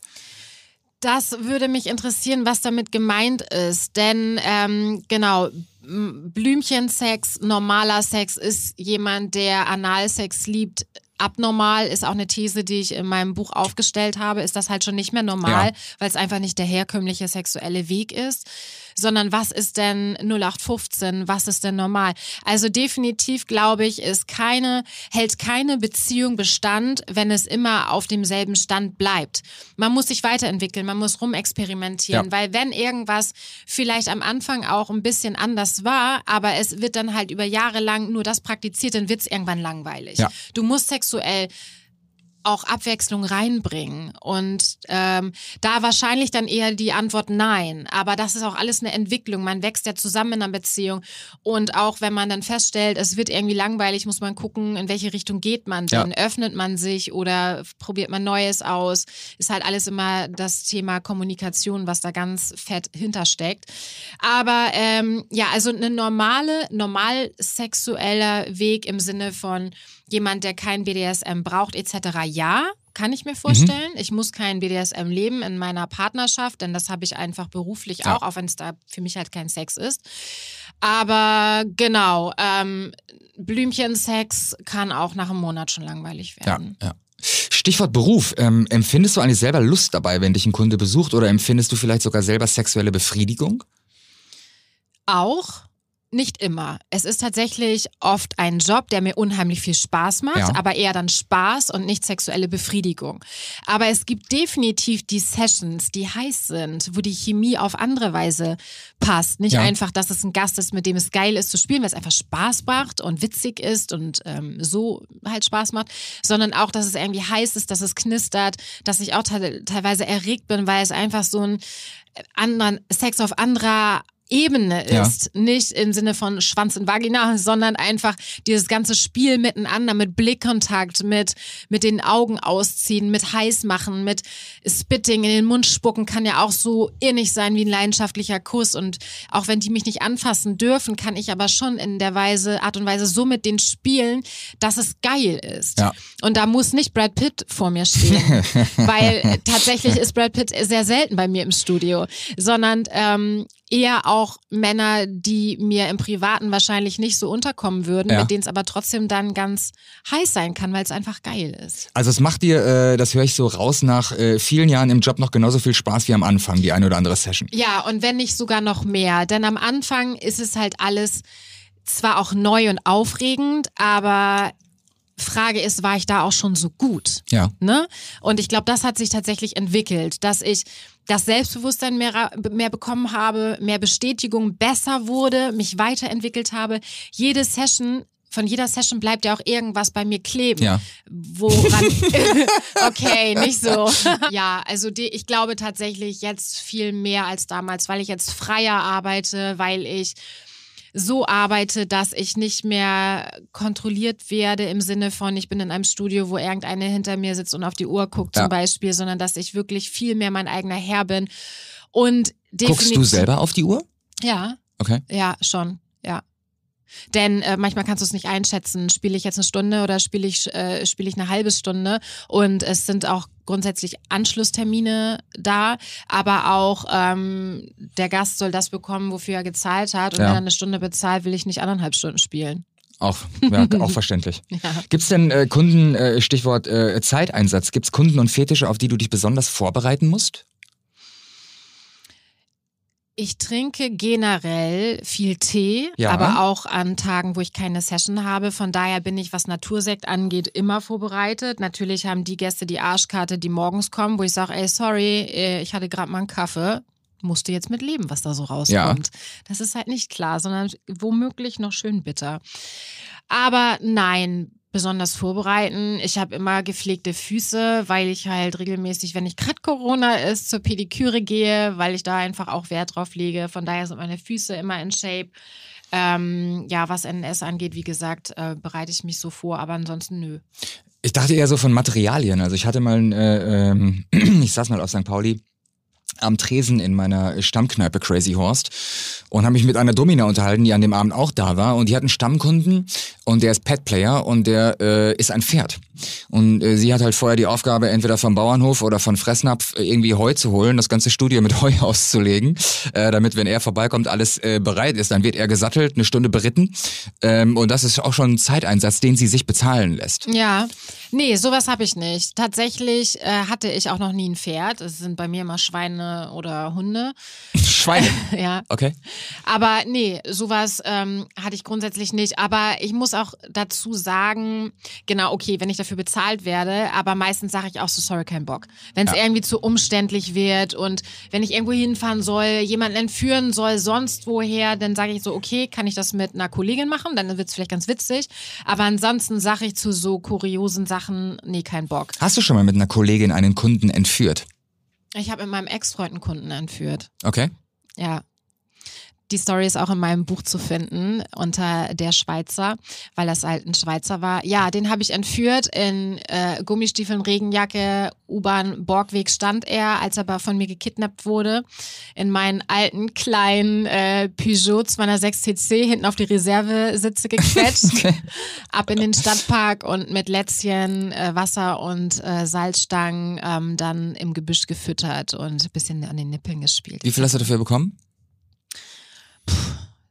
Das würde mich interessieren, was damit gemeint ist. Denn ähm, genau, Blümchensex, normaler Sex ist jemand, der Analsex liebt, abnormal ist auch eine These, die ich in meinem Buch aufgestellt habe, ist das halt schon nicht mehr normal, ja. weil es einfach nicht der herkömmliche sexuelle Weg ist sondern was ist denn 0815, was ist denn normal? Also definitiv glaube ich, ist keine, hält keine Beziehung Bestand, wenn es immer auf demselben Stand bleibt. Man muss sich weiterentwickeln, man muss rumexperimentieren, ja. weil wenn irgendwas vielleicht am Anfang auch ein bisschen anders war, aber es wird dann halt über Jahre lang nur das praktiziert, dann wird es irgendwann langweilig. Ja. Du musst sexuell auch Abwechslung reinbringen? Und ähm, da wahrscheinlich dann eher die Antwort nein. Aber das ist auch alles eine Entwicklung. Man wächst ja zusammen in einer Beziehung. Und auch wenn man dann feststellt, es wird irgendwie langweilig, muss man gucken, in welche Richtung geht man denn? Ja. Öffnet man sich oder probiert man Neues aus? Ist halt alles immer das Thema Kommunikation, was da ganz fett hintersteckt. Aber ähm, ja, also eine normale, normal sexueller Weg im Sinne von jemand, der kein BDSM braucht, etc. Ja, kann ich mir vorstellen. Mhm. Ich muss kein BDSM leben in meiner Partnerschaft, denn das habe ich einfach beruflich ja. auch, auch wenn es da für mich halt kein Sex ist. Aber genau, ähm, Blümchensex kann auch nach einem Monat schon langweilig werden. Ja, ja. Stichwort Beruf. Ähm, empfindest du eigentlich selber Lust dabei, wenn dich ein Kunde besucht oder empfindest du vielleicht sogar selber sexuelle Befriedigung? Auch. Nicht immer. Es ist tatsächlich oft ein Job, der mir unheimlich viel Spaß macht, ja. aber eher dann Spaß und nicht sexuelle Befriedigung. Aber es gibt definitiv die Sessions, die heiß sind, wo die Chemie auf andere Weise passt. Nicht ja. einfach, dass es ein Gast ist, mit dem es geil ist zu spielen, weil es einfach Spaß macht und witzig ist und ähm, so halt Spaß macht, sondern auch, dass es irgendwie heiß ist, dass es knistert, dass ich auch te teilweise erregt bin, weil es einfach so ein anderen Sex auf anderer Ebene ist. Ja. Nicht im Sinne von Schwanz und Vagina, sondern einfach dieses ganze Spiel miteinander, mit Blickkontakt, mit, mit den Augen ausziehen, mit heiß machen, mit Spitting in den Mund spucken, kann ja auch so innig sein wie ein leidenschaftlicher Kuss. Und auch wenn die mich nicht anfassen dürfen, kann ich aber schon in der Weise, Art und Weise so mit denen spielen, dass es geil ist. Ja. Und da muss nicht Brad Pitt vor mir stehen, [LAUGHS] weil tatsächlich ist Brad Pitt sehr selten bei mir im Studio, sondern ähm, eher auch Männer, die mir im Privaten wahrscheinlich nicht so unterkommen würden, ja. mit denen es aber trotzdem dann ganz heiß sein kann, weil es einfach geil ist. Also es macht dir, äh, das höre ich so raus, nach äh, vielen Jahren im Job noch genauso viel Spaß wie am Anfang, die eine oder andere Session. Ja, und wenn nicht sogar noch mehr. Denn am Anfang ist es halt alles zwar auch neu und aufregend, aber Frage ist, war ich da auch schon so gut? Ja. Ne? Und ich glaube, das hat sich tatsächlich entwickelt, dass ich das Selbstbewusstsein mehr, mehr bekommen habe, mehr Bestätigung, besser wurde, mich weiterentwickelt habe. Jede Session von jeder Session bleibt ja auch irgendwas bei mir kleben. Ja. Woran. [LAUGHS] [LAUGHS] okay, nicht so. [LAUGHS] ja, also die, ich glaube tatsächlich jetzt viel mehr als damals, weil ich jetzt freier arbeite, weil ich so arbeite, dass ich nicht mehr kontrolliert werde im Sinne von, ich bin in einem Studio, wo irgendeine hinter mir sitzt und auf die Uhr guckt ja. zum Beispiel, sondern dass ich wirklich viel mehr mein eigener Herr bin. Und Guckst du selber auf die Uhr? Ja. Okay. Ja, schon. Ja. Denn äh, manchmal kannst du es nicht einschätzen, spiele ich jetzt eine Stunde oder spiele ich, äh, spiele ich eine halbe Stunde. Und es sind auch grundsätzlich Anschlusstermine da, aber auch ähm, der Gast soll das bekommen, wofür er gezahlt hat. Und ja. wenn er eine Stunde bezahlt, will ich nicht anderthalb Stunden spielen. Auch, ja, [LAUGHS] auch verständlich. Ja. Gibt es denn äh, Kunden, äh, Stichwort äh, Zeiteinsatz, gibt es Kunden und Fetische, auf die du dich besonders vorbereiten musst? Ich trinke generell viel Tee, ja. aber auch an Tagen, wo ich keine Session habe. Von daher bin ich, was Natursekt angeht, immer vorbereitet. Natürlich haben die Gäste die Arschkarte, die morgens kommen, wo ich sage, ey, sorry, äh, ich hatte gerade mal einen Kaffee. Musst du jetzt mit leben, was da so rauskommt. Ja. Das ist halt nicht klar, sondern womöglich noch schön bitter. Aber nein, besonders vorbereiten. Ich habe immer gepflegte Füße, weil ich halt regelmäßig, wenn nicht gerade Corona ist, zur Pediküre gehe, weil ich da einfach auch Wert drauf lege. Von daher sind meine Füße immer in Shape. Ähm, ja, was NS angeht, wie gesagt, äh, bereite ich mich so vor, aber ansonsten nö. Ich dachte eher so von Materialien. Also ich hatte mal, äh, ähm, [CLEARS THROAT] ich saß mal auf St. Pauli am Tresen in meiner Stammkneipe Crazy Horst und habe mich mit einer Domina unterhalten, die an dem Abend auch da war und die hatten Stammkunden und der ist Pet-Player und der äh, ist ein Pferd. Und äh, sie hat halt vorher die Aufgabe, entweder vom Bauernhof oder von Fressnapf äh, irgendwie Heu zu holen, das ganze Studio mit [LAUGHS] Heu auszulegen, äh, damit, wenn er vorbeikommt, alles äh, bereit ist. Dann wird er gesattelt, eine Stunde beritten. Ähm, und das ist auch schon ein Zeiteinsatz, den sie sich bezahlen lässt. Ja, nee, sowas habe ich nicht. Tatsächlich äh, hatte ich auch noch nie ein Pferd. Es sind bei mir immer Schweine oder Hunde. [LAUGHS] Schweine? [LAUGHS] ja. Okay. Aber nee, sowas ähm, hatte ich grundsätzlich nicht. Aber ich muss auch dazu sagen, genau, okay, wenn ich dafür bezahlt werde, aber meistens sage ich auch so, sorry, kein Bock. Wenn es Ja. irgendwie zu umständlich wird und wenn ich irgendwo hinfahren soll, jemanden entführen soll, sonst woher, dann sage ich so, okay, kann ich das mit einer Kollegin machen, dann wird es vielleicht ganz witzig. Aber ansonsten sage ich zu so kuriosen Sachen, nee, kein Bock. Hast du schon mal mit einer Kollegin einen Kunden entführt? Ich habe mit meinem Ex-Freund einen Kunden entführt. Okay. Ja. Die Story ist auch in meinem Buch zu finden unter der Schweizer, weil das halt ein Schweizer war. Ja, den habe ich entführt in äh, Gummistiefeln, Regenjacke, U-Bahn, Borgweg stand er, als er aber von mir gekidnappt wurde. In meinen alten kleinen äh, Peugeot 206 CC hinten auf die Reservesitze gequetscht, [LAUGHS] ab in den Stadtpark und mit Lätzchen, äh, Wasser und äh, Salzstangen ähm, dann im Gebüsch gefüttert und ein bisschen an den Nippeln gespielt. Wie viel hast du dafür bekommen?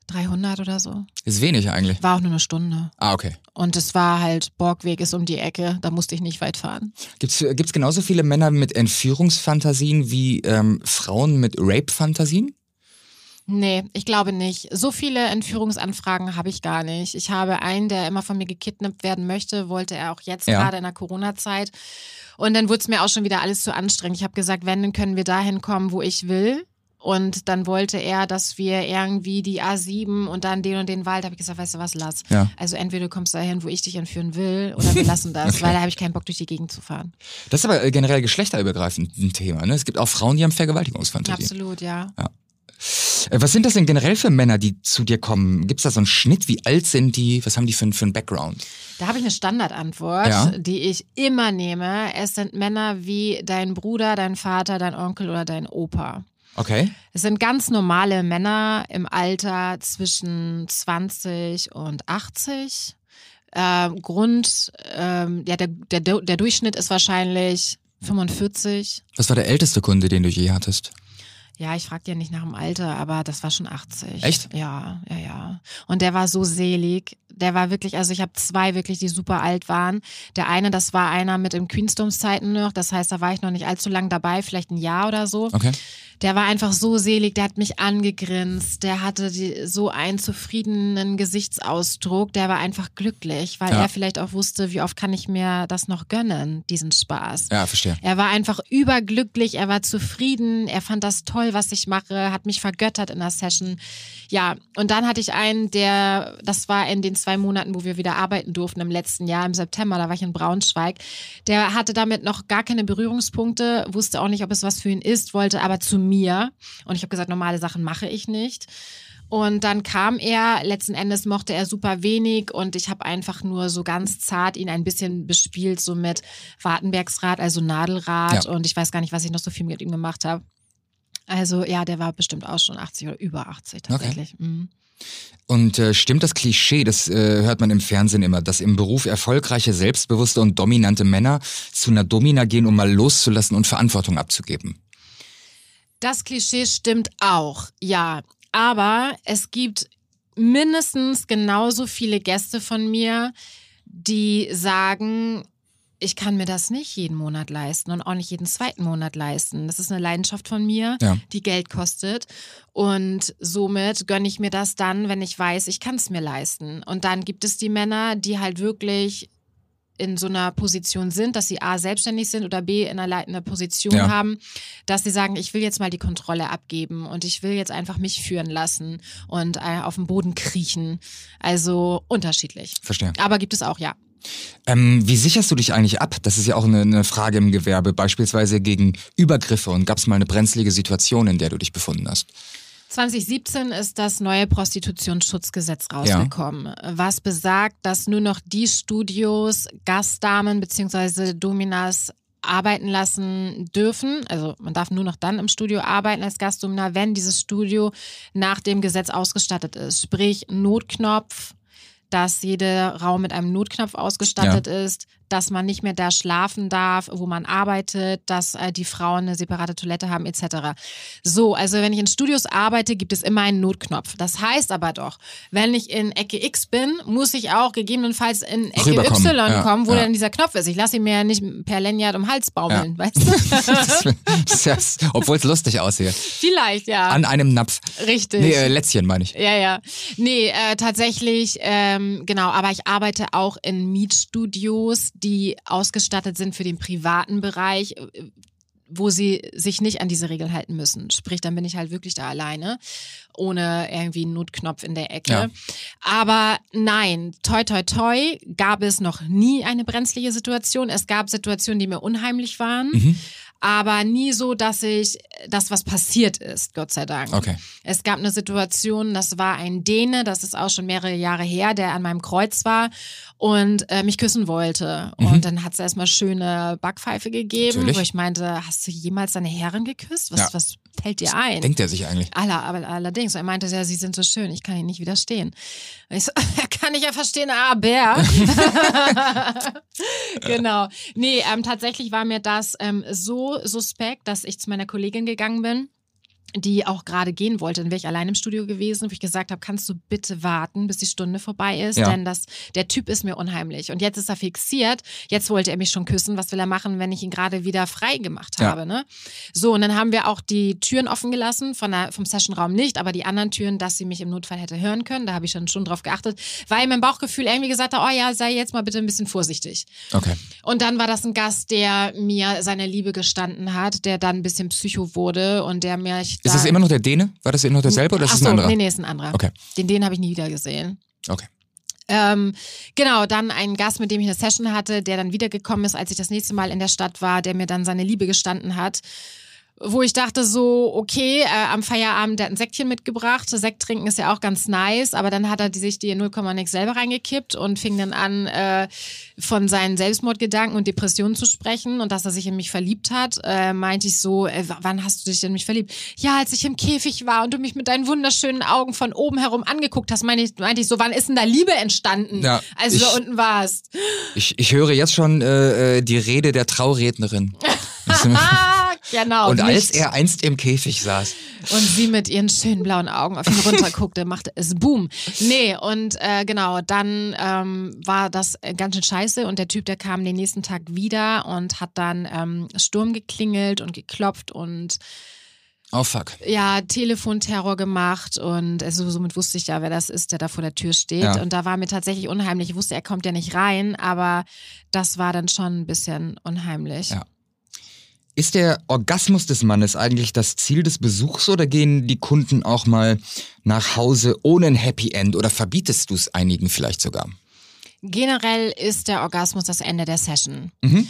300 oder so. Ist wenig eigentlich. War auch nur eine Stunde. Ah, okay. Und es war halt, Borgweg ist um die Ecke, da musste ich nicht weit fahren. Gibt's gibt's genauso viele Männer mit Entführungsfantasien wie ähm, Frauen mit Rape-Fantasien? Nee, ich glaube nicht. So viele Entführungsanfragen habe ich gar nicht. Ich habe einen, der immer von mir gekidnappt werden möchte, wollte er auch jetzt Ja. gerade in der Corona-Zeit. Und dann wurde es mir auch schon wieder alles zu anstrengend. Ich habe gesagt, wenn, dann können wir dahin kommen, wo ich will. Und dann wollte er, dass wir irgendwie die A7 und dann den und den Wald. habe ich gesagt, weißt du was, lass. Ja. Also entweder du kommst dahin, wo ich dich entführen will, oder wir lassen das, [LAUGHS] weil da habe ich keinen Bock, durch die Gegend zu fahren. Das ist aber äh, generell geschlechterübergreifend ein Thema. Ne? Es gibt auch Frauen, die haben Vergewaltigungsfantasien. Absolut, ja. Äh, Was sind das denn generell für Männer, die zu dir kommen? Gibt's da so einen Schnitt? Wie alt sind die? Was haben die für, einen- für einen Background? Da habe ich eine Standardantwort, Ja. die ich immer nehme. Es sind Männer wie dein Bruder, dein Vater, dein Onkel oder dein Opa. Okay. Es sind ganz normale Männer im Alter zwischen 20 und 80. Ähm, Grund, ähm, ja, der, der, der Durchschnitt ist wahrscheinlich 45. Was war der älteste Kunde, den du je hattest? Ja, ich frag dir nicht nach dem Alter, aber das war schon 80. Echt? Ja, ja, ja. Und der war so selig. Der war wirklich, also ich habe zwei wirklich, die super alt waren. Der eine, das war einer mit im Queenstones-Zeiten noch. Das heißt, da war ich noch nicht allzu lang dabei, vielleicht ein Jahr oder so. Okay. Der war einfach so selig, der hat mich angegrinst, der hatte die, so einen zufriedenen Gesichtsausdruck, der war einfach glücklich, weil Ja. er vielleicht auch wusste, wie oft kann ich mir das noch gönnen, diesen Spaß. Ja, verstehe. Er war einfach überglücklich, er war zufrieden, er fand das toll, was ich mache, hat mich vergöttert in der Session. Ja, und dann hatte ich einen, der, das war in den zwei Monaten, wo wir wieder arbeiten durften im letzten Jahr, im September, da war ich in Braunschweig. Der hatte damit noch gar keine Berührungspunkte, wusste auch nicht, ob es was für ihn ist, wollte aber zu mir. Und ich habe gesagt, normale Sachen mache ich nicht. Und dann kam er, letzten Endes mochte er super wenig und ich habe einfach nur so ganz zart ihn ein bisschen bespielt, so mit Wartenbergsrad, also Nadelrad Ja. und ich weiß gar nicht, was ich noch so viel mit ihm gemacht habe. Also ja, der war bestimmt auch schon 80 oder über 80 tatsächlich. Mhm. Und äh, stimmt das Klischee, das äh, hört man im Fernsehen immer, dass im Beruf erfolgreiche, selbstbewusste und dominante Männer zu einer Domina gehen, um mal loszulassen und Verantwortung abzugeben? Das Klischee stimmt auch, ja. Aber es gibt mindestens genauso viele Gäste von mir, die sagen, ich kann mir das nicht jeden Monat leisten und auch nicht jeden zweiten Monat leisten. Das ist eine Leidenschaft von mir, Ja. die Geld kostet. Und somit gönne ich mir das dann, wenn ich weiß, ich kann es mir leisten. Und dann gibt es die Männer, die halt wirklich in so einer Position sind, dass sie A, selbstständig sind oder B, in einer leitenden Position Ja. haben, dass sie sagen, ich will jetzt mal die Kontrolle abgeben und ich will jetzt einfach mich führen lassen und äh, auf den Boden kriechen. Also unterschiedlich. Verstehe. Aber gibt es auch, ja. Ähm, wie sicherst du dich eigentlich ab? Das ist ja auch eine, eine Frage im Gewerbe, beispielsweise gegen Übergriffe. Und gab es mal eine brenzlige Situation, in der du dich befunden hast? 2017 ist das neue Prostitutionsschutzgesetz rausgekommen, was besagt, dass nur noch die Studios Gastdamen bzw. Dominas arbeiten lassen dürfen. Also man darf nur noch dann im Studio arbeiten als Gastdomina, wenn dieses Studio nach dem Gesetz ausgestattet ist. Sprich Notknopf, dass jeder Raum mit einem Notknopf ausgestattet ja. ist, dass man nicht mehr da schlafen darf, wo man arbeitet, dass äh, die Frauen eine separate Toilette haben etc. So, also wenn ich in Studios arbeite, gibt es immer einen Notknopf. Das heißt aber doch, wenn ich in Ecke X bin, muss ich auch gegebenenfalls in Ecke Y ja, kommen, wo ja. dann dieser Knopf ist. Ich lasse ihn mir ja nicht per Lanyard um den Hals baumeln, ja. weißt du? [LAUGHS] Obwohl es lustig aussieht. Vielleicht, ja. An einem Napf. Richtig. Nee, äh, Lätzchen meine ich. Ja, ja. Nee, äh, tatsächlich, ähm, genau, aber ich arbeite auch in Mietstudios, die ausgestattet sind für den privaten Bereich, äh, wo sie sich nicht an diese Regeln halten müssen. Sprich, dann bin ich halt wirklich da alleine, ohne irgendwie einen Notknopf in der Ecke. Ja. Aber nein, toi toi toi, gab es noch nie eine brenzliche Situation. Es gab Situationen, die mir unheimlich waren. Mhm aber nie so, dass ich, dass was passiert ist, Gott sei Dank. Okay. Es gab eine Situation, das war ein Däne, das ist auch schon mehrere Jahre her, der an meinem Kreuz war und äh, mich küssen wollte. Mhm. Und dann hat es erstmal schöne Backpfeife gegeben, Natürlich. wo ich meinte, hast du jemals deine Herren geküsst? Was, ja. was fällt dir ein? Denkt er sich eigentlich? Aller, aber allerdings. Er meinte ja, sie sind so schön, ich kann ihn nicht widerstehen. ich so, [LAUGHS] kann ich ja verstehen, aber. genau. Nee, ähm, tatsächlich war mir das ähm, so suspekt, dass ich zu meiner Kollegin gegangen bin die auch gerade gehen wollte. Dann wäre ich allein im Studio gewesen, wo ich gesagt habe, kannst du bitte warten, bis die Stunde vorbei ist, ja. denn das, der Typ ist mir unheimlich. Und jetzt ist er fixiert, jetzt wollte er mich schon küssen. Was will er machen, wenn ich ihn gerade wieder frei gemacht habe? Ja. Ne? So, und dann haben wir auch die Türen offen gelassen, von der, vom Sessionraum nicht, aber die anderen Türen, dass sie mich im Notfall hätte hören können. Da habe ich schon, schon drauf geachtet, weil mein Bauchgefühl irgendwie gesagt hat, oh ja, sei jetzt mal bitte ein bisschen vorsichtig. Okay. Und dann war das ein Gast, der mir seine Liebe gestanden hat, der dann ein bisschen psycho wurde und der mir ist das immer noch der Däne? War das immer noch derselbe oder ist es ein anderer? Nee, nee, ist ein anderer. Okay. Den Dänen habe ich nie wieder gesehen. Okay. Ähm, genau, dann ein Gast, mit dem ich eine Session hatte, der dann wiedergekommen ist, als ich das nächste Mal in der Stadt war, der mir dann seine Liebe gestanden hat wo ich dachte so, okay, äh, am Feierabend, der hat ein Säckchen mitgebracht. Sekt trinken ist ja auch ganz nice, aber dann hat er sich die 0, nix selber reingekippt und fing dann an, äh, von seinen Selbstmordgedanken und Depressionen zu sprechen und dass er sich in mich verliebt hat. Äh, meinte ich so, äh, wann hast du dich in mich verliebt? Ja, als ich im Käfig war und du mich mit deinen wunderschönen Augen von oben herum angeguckt hast, meinte ich, meinte ich so, wann ist denn da Liebe entstanden, ja, als ich, du da unten warst? Ich, ich höre jetzt schon äh, äh die Rede der Traurednerin. [LAUGHS] genau. Und als er einst im Käfig saß. Und sie mit ihren schönen blauen Augen auf ihn runterguckte, [LAUGHS] machte es Boom. Nee, und äh, genau, dann ähm, war das ganz schön scheiße und der Typ, der kam den nächsten Tag wieder und hat dann ähm, Sturm geklingelt und geklopft und Oh fuck. Ja, Telefonterror gemacht und also somit wusste ich ja, wer das ist, der da vor der Tür steht. Ja. Und da war mir tatsächlich unheimlich. Ich wusste, er kommt ja nicht rein, aber das war dann schon ein bisschen unheimlich. Ja. Ist der Orgasmus des Mannes eigentlich das Ziel des Besuchs oder gehen die Kunden auch mal nach Hause ohne ein Happy End oder verbietest du es einigen vielleicht sogar? Generell ist der Orgasmus das Ende der Session. Mhm.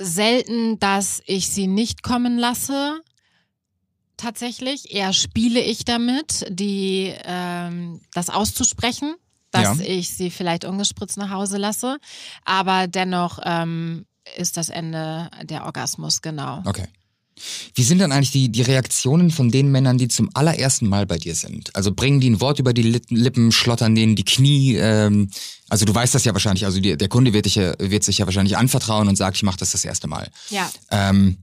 Selten, dass ich sie nicht kommen lasse. Tatsächlich. Eher spiele ich damit, die, ähm, das auszusprechen, dass ja. ich sie vielleicht ungespritzt nach Hause lasse. Aber dennoch ähm, ist das Ende der Orgasmus, genau. Okay. Wie sind dann eigentlich die, die Reaktionen von den Männern, die zum allerersten Mal bei dir sind? Also bringen die ein Wort über die Lippen, schlottern denen die Knie? Ähm, also du weißt das ja wahrscheinlich, also die, der Kunde wird, dich ja, wird sich ja wahrscheinlich anvertrauen und sagt, ich mache das das erste Mal. Ja. Ähm,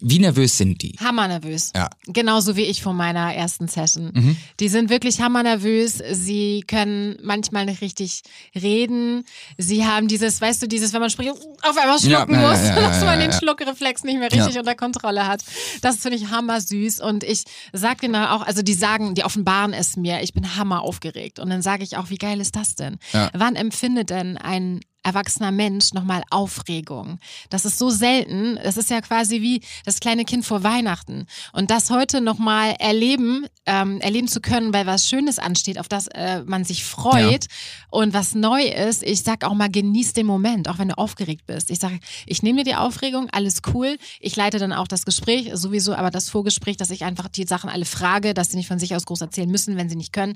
wie nervös sind die? Hammernervös. Ja. Genauso wie ich vor meiner ersten Session. Mhm. Die sind wirklich hammernervös. Sie können manchmal nicht richtig reden. Sie haben dieses, weißt du, dieses, wenn man spricht, auf einmal schlucken ja, muss, ja, [LAUGHS] ja, dass man den Schluckreflex nicht mehr richtig unter Kontrolle hat. Das finde ich hammersüß. Und ich sage denen auch, also die sagen, die offenbaren es mir, ich bin hammer aufgeregt. Und dann sage ich auch, wie geil ist das denn? Wann empfindet denn ein erwachsener Mensch nochmal Aufregung. Das ist so selten. Das ist ja quasi wie das kleine Kind vor Weihnachten. Und das heute nochmal erleben, ähm, erleben zu können, weil was Schönes ansteht, auf das äh, man sich freut ja. und was neu ist. Ich sag auch mal, genieß den Moment, auch wenn du aufgeregt bist. Ich sage, ich nehme dir die Aufregung, alles cool. Ich leite dann auch das Gespräch, sowieso, aber das Vorgespräch, dass ich einfach die Sachen alle frage, dass sie nicht von sich aus groß erzählen müssen, wenn sie nicht können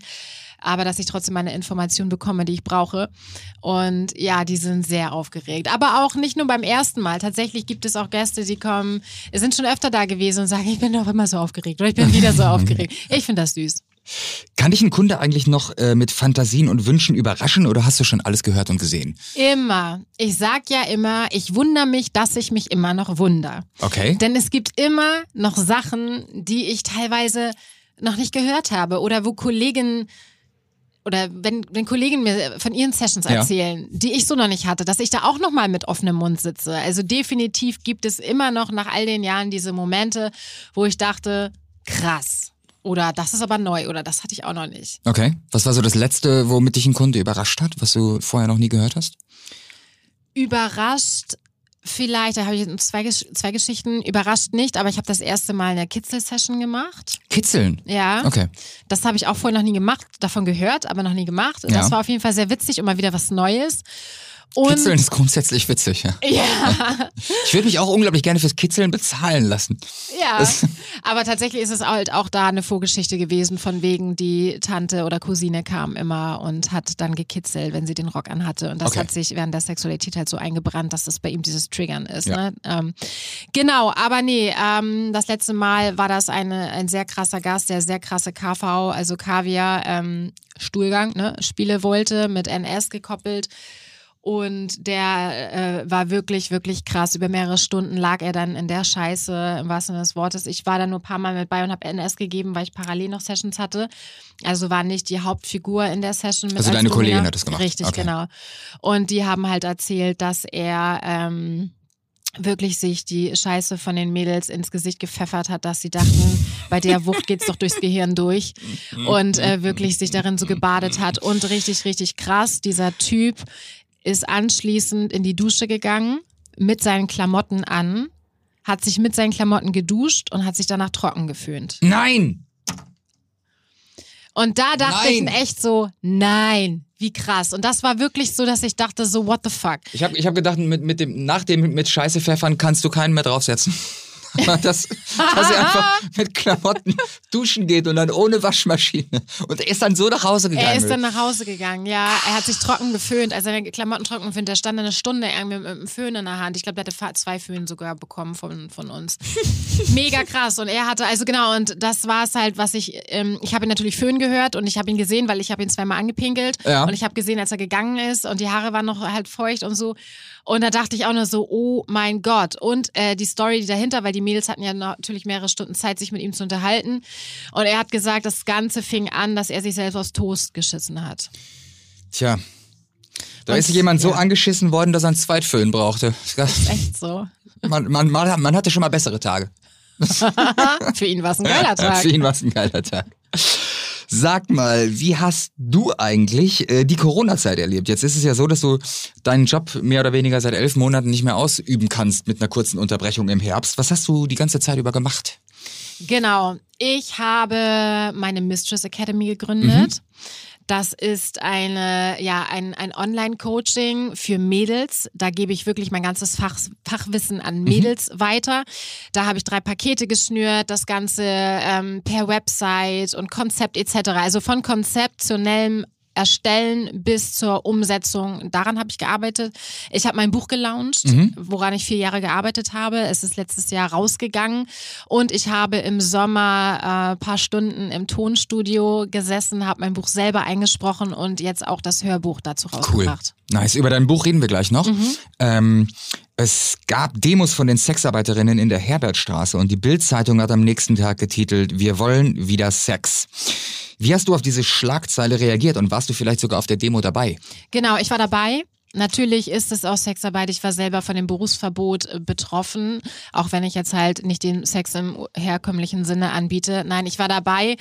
aber dass ich trotzdem meine Informationen bekomme, die ich brauche. Und ja, die sind sehr aufgeregt. Aber auch nicht nur beim ersten Mal. Tatsächlich gibt es auch Gäste, die kommen, sind schon öfter da gewesen und sagen, ich bin doch immer so aufgeregt oder ich bin wieder so [LAUGHS] aufgeregt. Ich finde das süß. Kann dich ein Kunde eigentlich noch äh, mit Fantasien und Wünschen überraschen oder hast du schon alles gehört und gesehen? Immer. Ich sag ja immer, ich wundere mich, dass ich mich immer noch wunder. Okay. Denn es gibt immer noch Sachen, die ich teilweise noch nicht gehört habe oder wo Kollegen oder wenn, wenn Kollegen mir von ihren Sessions Ja. erzählen, die ich so noch nicht hatte, dass ich da auch noch mal mit offenem Mund sitze. Also definitiv gibt es immer noch nach all den Jahren diese Momente, wo ich dachte, krass. Oder das ist aber neu oder das hatte ich auch noch nicht. Okay. Was war so das Letzte, womit dich ein Kunde überrascht hat, was du vorher noch nie gehört hast? Überrascht vielleicht, da habe ich zwei, zwei Geschichten, überrascht nicht, aber ich habe das erste Mal eine Kitzel-Session gemacht. Kitzeln. Ja. Okay. Das habe ich auch vorher noch nie gemacht, davon gehört, aber noch nie gemacht. Ja. Das war auf jeden Fall sehr witzig und mal wieder was Neues. Und Kitzeln ist grundsätzlich witzig, ja. ja, Ich würde mich auch unglaublich gerne fürs Kitzeln bezahlen lassen. ja. Aber tatsächlich ist es halt auch da eine Vorgeschichte gewesen, von wegen die Tante oder Cousine kam immer und hat dann gekitzelt, wenn sie den Rock anhatte. Und das Okay. hat sich während der Sexualität halt so eingebrannt, dass das bei ihm dieses Triggern ist. Ja. Ne? Ähm, genau, aber nee, ähm, das letzte Mal war das eine, ein sehr krasser Gast, der sehr krasse KV, also Kaviar, ähm, Stuhlgang, ne, Spiele wollte, mit NS gekoppelt. Und der äh, war wirklich, wirklich krass. Über mehrere Stunden lag er dann in der Scheiße, im wahrsten Sinne des Wortes. Ich war da nur ein paar Mal mit bei und habe NS gegeben, weil ich parallel noch Sessions hatte. Also war nicht die Hauptfigur in der Session. Mit Also als deine Domina. Kollegin hat das gemacht. Richtig, Okay. genau. Und die haben halt erzählt, dass er ähm, wirklich sich die Scheiße von den Mädels ins Gesicht gepfeffert hat, dass sie dachten, bei der Wucht geht's doch durchs Gehirn durch und äh, wirklich sich darin so gebadet hat und richtig, richtig krass. Dieser Typ ist anschließend in die Dusche gegangen mit seinen Klamotten an, hat sich mit seinen Klamotten geduscht und hat sich danach trocken geföhnt. Nein! Und da dachte Nein. ich echt so, nein, wie krass. Und das war wirklich so, dass ich dachte so, what the fuck. Ich habe ich hab gedacht, mit, mit dem, nach dem mit Scheiße pfeffern kannst du keinen mehr draufsetzen. [LAUGHS] Dass, dass er einfach mit Klamotten duschen geht und dann ohne Waschmaschine. Und er ist dann so nach Hause gegangen. Er ist dann nach Hause gegangen, ja. Er hat sich trocken geföhnt, also seine Klamotten trocken geföhnt. Der stand eine Stunde irgendwie mit einem Föhn in der Hand. Ich glaube, der hatte zwei Föhn sogar bekommen von, von uns. [LAUGHS] Mega krass. Und er hatte, also genau, und das war es halt, was ich, ähm, ich habe ihn natürlich Föhn gehört und ich habe ihn gesehen, weil ich habe ihn zweimal angepinkelt. Ja. Und ich habe gesehen, als er gegangen ist und die Haare waren noch halt feucht und so. Und da dachte ich auch nur so, oh mein Gott. Und äh, die Story die dahinter, weil die Mädels hatten ja natürlich mehrere Stunden Zeit, sich mit ihm zu unterhalten. Und er hat gesagt, das Ganze fing an, dass er sich selbst aus Toast geschissen hat. Tja. Da Und- ist jemand so ja. angeschissen worden, dass er einen Zweitföhn brauchte. Echt so. Man, man, man, man hatte schon mal bessere Tage. [LAUGHS] Für ihn war es ein geiler Tag. Für ihn war es ein geiler Tag. Sag mal, wie hast du eigentlich äh, die Corona-Zeit erlebt? Jetzt ist es ja so, dass du deinen Job mehr oder weniger seit elf Monaten nicht mehr ausüben kannst mit einer kurzen Unterbrechung im Herbst. Was hast du die ganze Zeit über gemacht? Genau. Ich habe meine Mistress Academy gegründet. Das ist eine, ja, ein, ein Online-Coaching für Mädels. Da gebe ich wirklich mein ganzes Fach, Fachwissen an Mädels weiter. Da habe ich drei Pakete geschnürt, das Ganze ähm, per Website und Konzept etc. Also von konzeptionellem Erstellen bis zur Umsetzung. Daran habe ich gearbeitet. Ich habe mein Buch gelauncht, woran ich vier Jahre gearbeitet habe. Es ist letztes Jahr rausgegangen und ich habe im Sommer äh, paar Stunden im Tonstudio gesessen, habe mein Buch selber eingesprochen und jetzt auch das Hörbuch dazu Cool. Nice. Über dein Buch reden wir gleich noch. Ähm, es gab Demos von den Sexarbeiterinnen in der Herbertstraße und die Bild-Zeitung hat am nächsten Tag getitelt, wir wollen wieder Sex. Wie hast du auf diese Schlagzeile reagiert und warst du vielleicht sogar auf der Demo dabei? Genau, ich war dabei. Natürlich ist es auch Sexarbeit. Ich war selber von dem Berufsverbot äh, betroffen, auch wenn ich jetzt halt nicht den Sex im herkömmlichen Sinne anbiete. Nein, ich war dabei.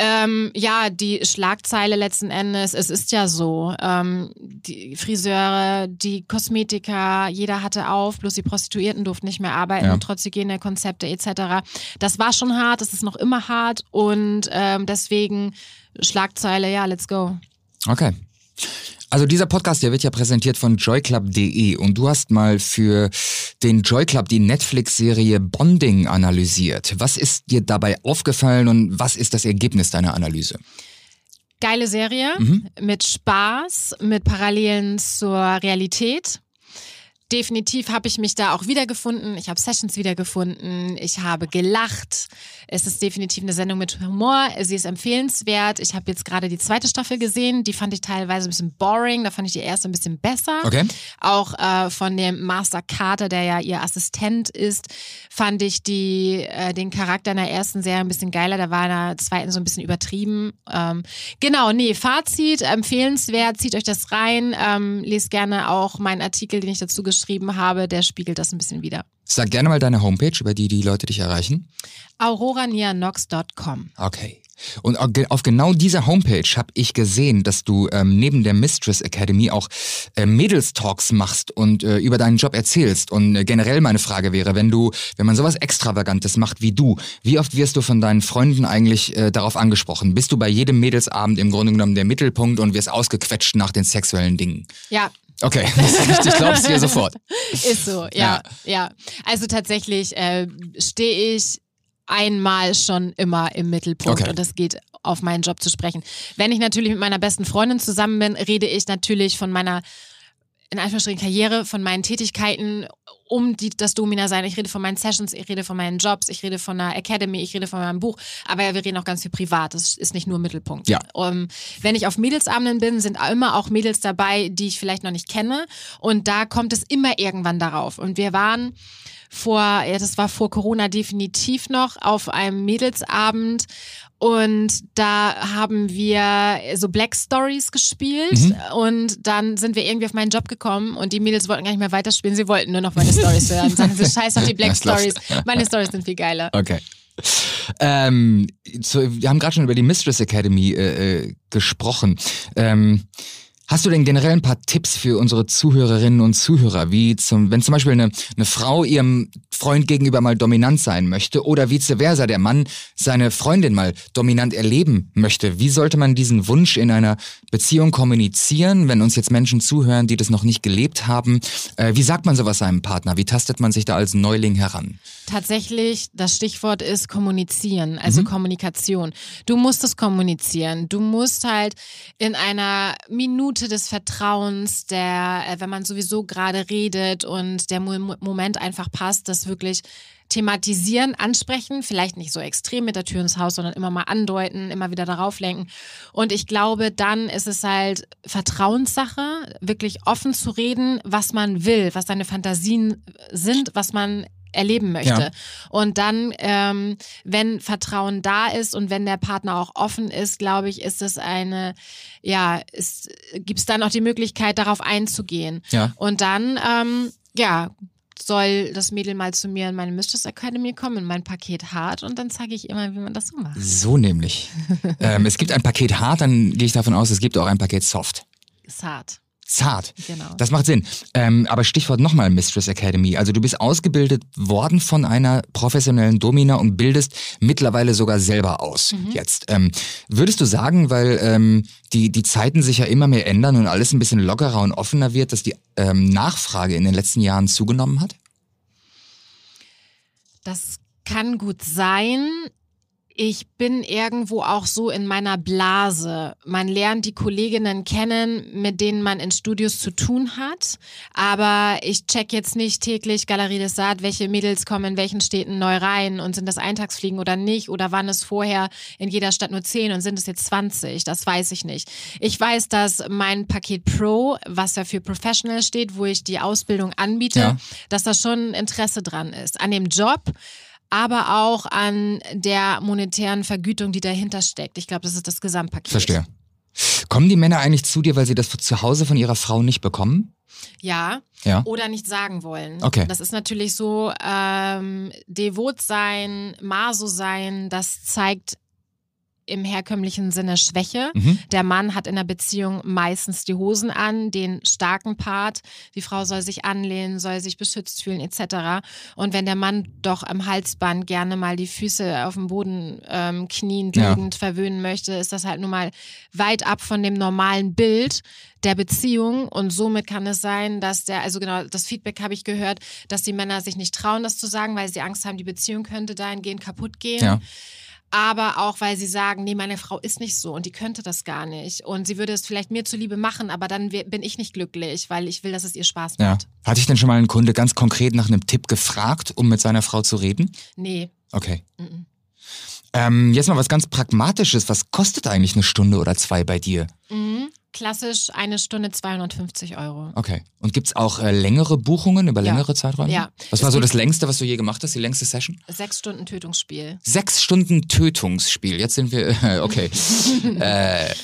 Ähm, ja, die Schlagzeile letzten Endes, es ist ja so, ähm, die Friseure, die Kosmetiker, jeder hatte auf, bloß die Prostituierten durften nicht mehr arbeiten, Ja. trotz Hygienekonzepte etc. Das war schon hart, das ist noch immer hart und ähm, deswegen Schlagzeile, ja, let's go. Okay. Also dieser Podcast, der wird ja präsentiert von joyclub.de und du hast mal für den Joy Club die Netflix-Serie Bonding analysiert. Was ist dir dabei aufgefallen und was ist das Ergebnis deiner Analyse? geile Serie mit Spaß, mit Parallelen zur Realität. Definitiv habe ich mich da auch wiedergefunden. Ich habe Sessions wiedergefunden. Ich habe gelacht. Es ist definitiv eine Sendung mit Humor. Sie ist empfehlenswert. Ich habe jetzt gerade die zweite Staffel gesehen. Die fand ich teilweise ein bisschen boring. Da fand ich die erste ein bisschen besser. Okay. Auch äh, von dem Master Carter, der ja ihr Assistent ist, fand ich die, äh, den Charakter in der ersten Serie ein bisschen geiler. Da war in der zweiten so ein bisschen übertrieben. Ähm, genau, nee, Fazit, empfehlenswert. Zieht euch das rein. Ähm, lest gerne auch meinen Artikel, den ich dazu geschrieben geschrieben habe, der spiegelt das ein bisschen wieder. Sag gerne mal deine Homepage, über die die Leute dich erreichen. auroranianox.com. Okay. Und auf genau dieser Homepage habe ich gesehen, dass du ähm, neben der Mistress Academy auch äh, Mädels-Talks machst und äh, über deinen Job erzählst. Und äh, generell meine Frage wäre, wenn du, wenn man sowas Extravagantes macht wie du, wie oft wirst du von deinen Freunden eigentlich äh, darauf angesprochen? Bist du bei jedem Mädelsabend im Grunde genommen der Mittelpunkt und wirst ausgequetscht nach den sexuellen Dingen? Ja, Okay, [LAUGHS] ich glaube es dir sofort. [LAUGHS] Ist so, ja, ja. ja. Also tatsächlich äh, stehe ich einmal schon immer im Mittelpunkt okay. und das geht auf meinen Job zu sprechen. Wenn ich natürlich mit meiner besten Freundin zusammen bin, rede ich natürlich von meiner in Anführungsstrichen Karriere, von meinen Tätigkeiten um die, das Domina sein. Ich rede von meinen Sessions, ich rede von meinen Jobs, ich rede von der Academy, ich rede von meinem Buch. Aber wir reden auch ganz viel privat. Das ist nicht nur Mittelpunkt. Ja. Um, wenn ich auf Mädelsabenden bin, sind immer auch Mädels dabei, die ich vielleicht noch nicht kenne. Und da kommt es immer irgendwann darauf. Und wir waren vor, ja, das war vor Corona definitiv noch, auf einem Mädelsabend und da haben wir so Black Stories gespielt mhm. und dann sind wir irgendwie auf meinen Job gekommen und die Mädels wollten gar nicht mehr weiterspielen, sie wollten nur noch meine Stories hören. Sagen sie, scheiß auf die Black [LAUGHS] Stories. Meine Stories sind viel geiler. Okay. Ähm, so, wir haben gerade schon über die Mistress Academy äh, äh gesprochen. Ähm, Hast du denn generell ein paar Tipps für unsere Zuhörerinnen und Zuhörer, wie zum, wenn zum Beispiel eine, eine Frau ihrem Freund gegenüber mal dominant sein möchte oder vice versa, der Mann seine Freundin mal dominant erleben möchte? Wie sollte man diesen Wunsch in einer Beziehung kommunizieren, wenn uns jetzt Menschen zuhören, die das noch nicht gelebt haben? Äh, wie sagt man sowas seinem Partner? Wie tastet man sich da als Neuling heran? Tatsächlich, das Stichwort ist kommunizieren, also mhm. Kommunikation. Du musst es kommunizieren. Du musst halt in einer Minute des Vertrauens, der, äh, wenn man sowieso gerade redet und der Moment einfach passt, das wirklich thematisieren, ansprechen, vielleicht nicht so extrem mit der Tür ins Haus, sondern immer mal andeuten, immer wieder darauf lenken. Und ich glaube, dann ist es halt Vertrauenssache, wirklich offen zu reden, was man will, was seine Fantasien sind, was man erleben möchte. Ja. Und dann, ähm, wenn Vertrauen da ist und wenn der Partner auch offen ist, glaube ich, ist es eine, ja, gibt es dann auch die Möglichkeit, darauf einzugehen. Ja. Und dann, ähm, ja, soll das Mädel mal zu mir in meine Mistress Academy kommen, in mein Paket hart und dann zeige ich immer, wie man das so macht. So nämlich. [LAUGHS] ähm, es gibt ein Paket hart, dann gehe ich davon aus, es gibt auch ein Paket soft. Ist hart zart. Genau. Das macht Sinn. Ähm, aber Stichwort nochmal Mistress Academy. Also du bist ausgebildet worden von einer professionellen Domina und bildest mittlerweile sogar selber aus mhm. jetzt. Ähm, würdest du sagen, weil ähm, die, die Zeiten sich ja immer mehr ändern und alles ein bisschen lockerer und offener wird, dass die ähm, Nachfrage in den letzten Jahren zugenommen hat? Das kann gut sein ich bin irgendwo auch so in meiner Blase. Man lernt die Kolleginnen kennen, mit denen man in Studios zu tun hat. Aber ich check jetzt nicht täglich Galerie des Saat, welche Mädels kommen in welchen Städten neu rein und sind das Eintagsfliegen oder nicht oder waren es vorher in jeder Stadt nur 10 und sind es jetzt 20. Das weiß ich nicht. Ich weiß, dass mein Paket Pro, was ja für Professional steht, wo ich die Ausbildung anbiete, ja. dass da schon Interesse dran ist. An dem Job aber auch an der monetären Vergütung, die dahinter steckt. Ich glaube, das ist das Gesamtpaket. Verstehe. Kommen die Männer eigentlich zu dir, weil sie das zu Hause von ihrer Frau nicht bekommen? Ja, ja. Oder nicht sagen wollen. Okay. Das ist natürlich so, ähm, devot sein, Maso sein, das zeigt im herkömmlichen Sinne Schwäche. Mhm. Der Mann hat in der Beziehung meistens die Hosen an, den starken Part. Die Frau soll sich anlehnen, soll sich beschützt fühlen etc. Und wenn der Mann doch am Halsband gerne mal die Füße auf dem Boden ähm, knien, liegend ja. verwöhnen möchte, ist das halt nun mal weit ab von dem normalen Bild der Beziehung und somit kann es sein, dass der, also genau, das Feedback habe ich gehört, dass die Männer sich nicht trauen, das zu sagen, weil sie Angst haben, die Beziehung könnte dahingehend kaputt gehen. Ja. Aber auch, weil sie sagen, nee, meine Frau ist nicht so und die könnte das gar nicht. Und sie würde es vielleicht mir zuliebe machen, aber dann bin ich nicht glücklich, weil ich will, dass es ihr Spaß macht. Ja. Hatte ich denn schon mal einen Kunde ganz konkret nach einem Tipp gefragt, um mit seiner Frau zu reden? Nee. Okay. Mhm. Ähm, jetzt mal was ganz Pragmatisches. Was kostet eigentlich eine Stunde oder zwei bei dir? Mhm. Klassisch eine Stunde 250 Euro. Okay. Und gibt es auch äh, längere Buchungen über ja. längere Zeiträume? Ja. Was war so das längste, was du je gemacht hast, die längste Session? Sechs Stunden Tötungsspiel. Sechs Stunden Tötungsspiel. Jetzt sind wir, [LAUGHS] okay. [LAUGHS] äh,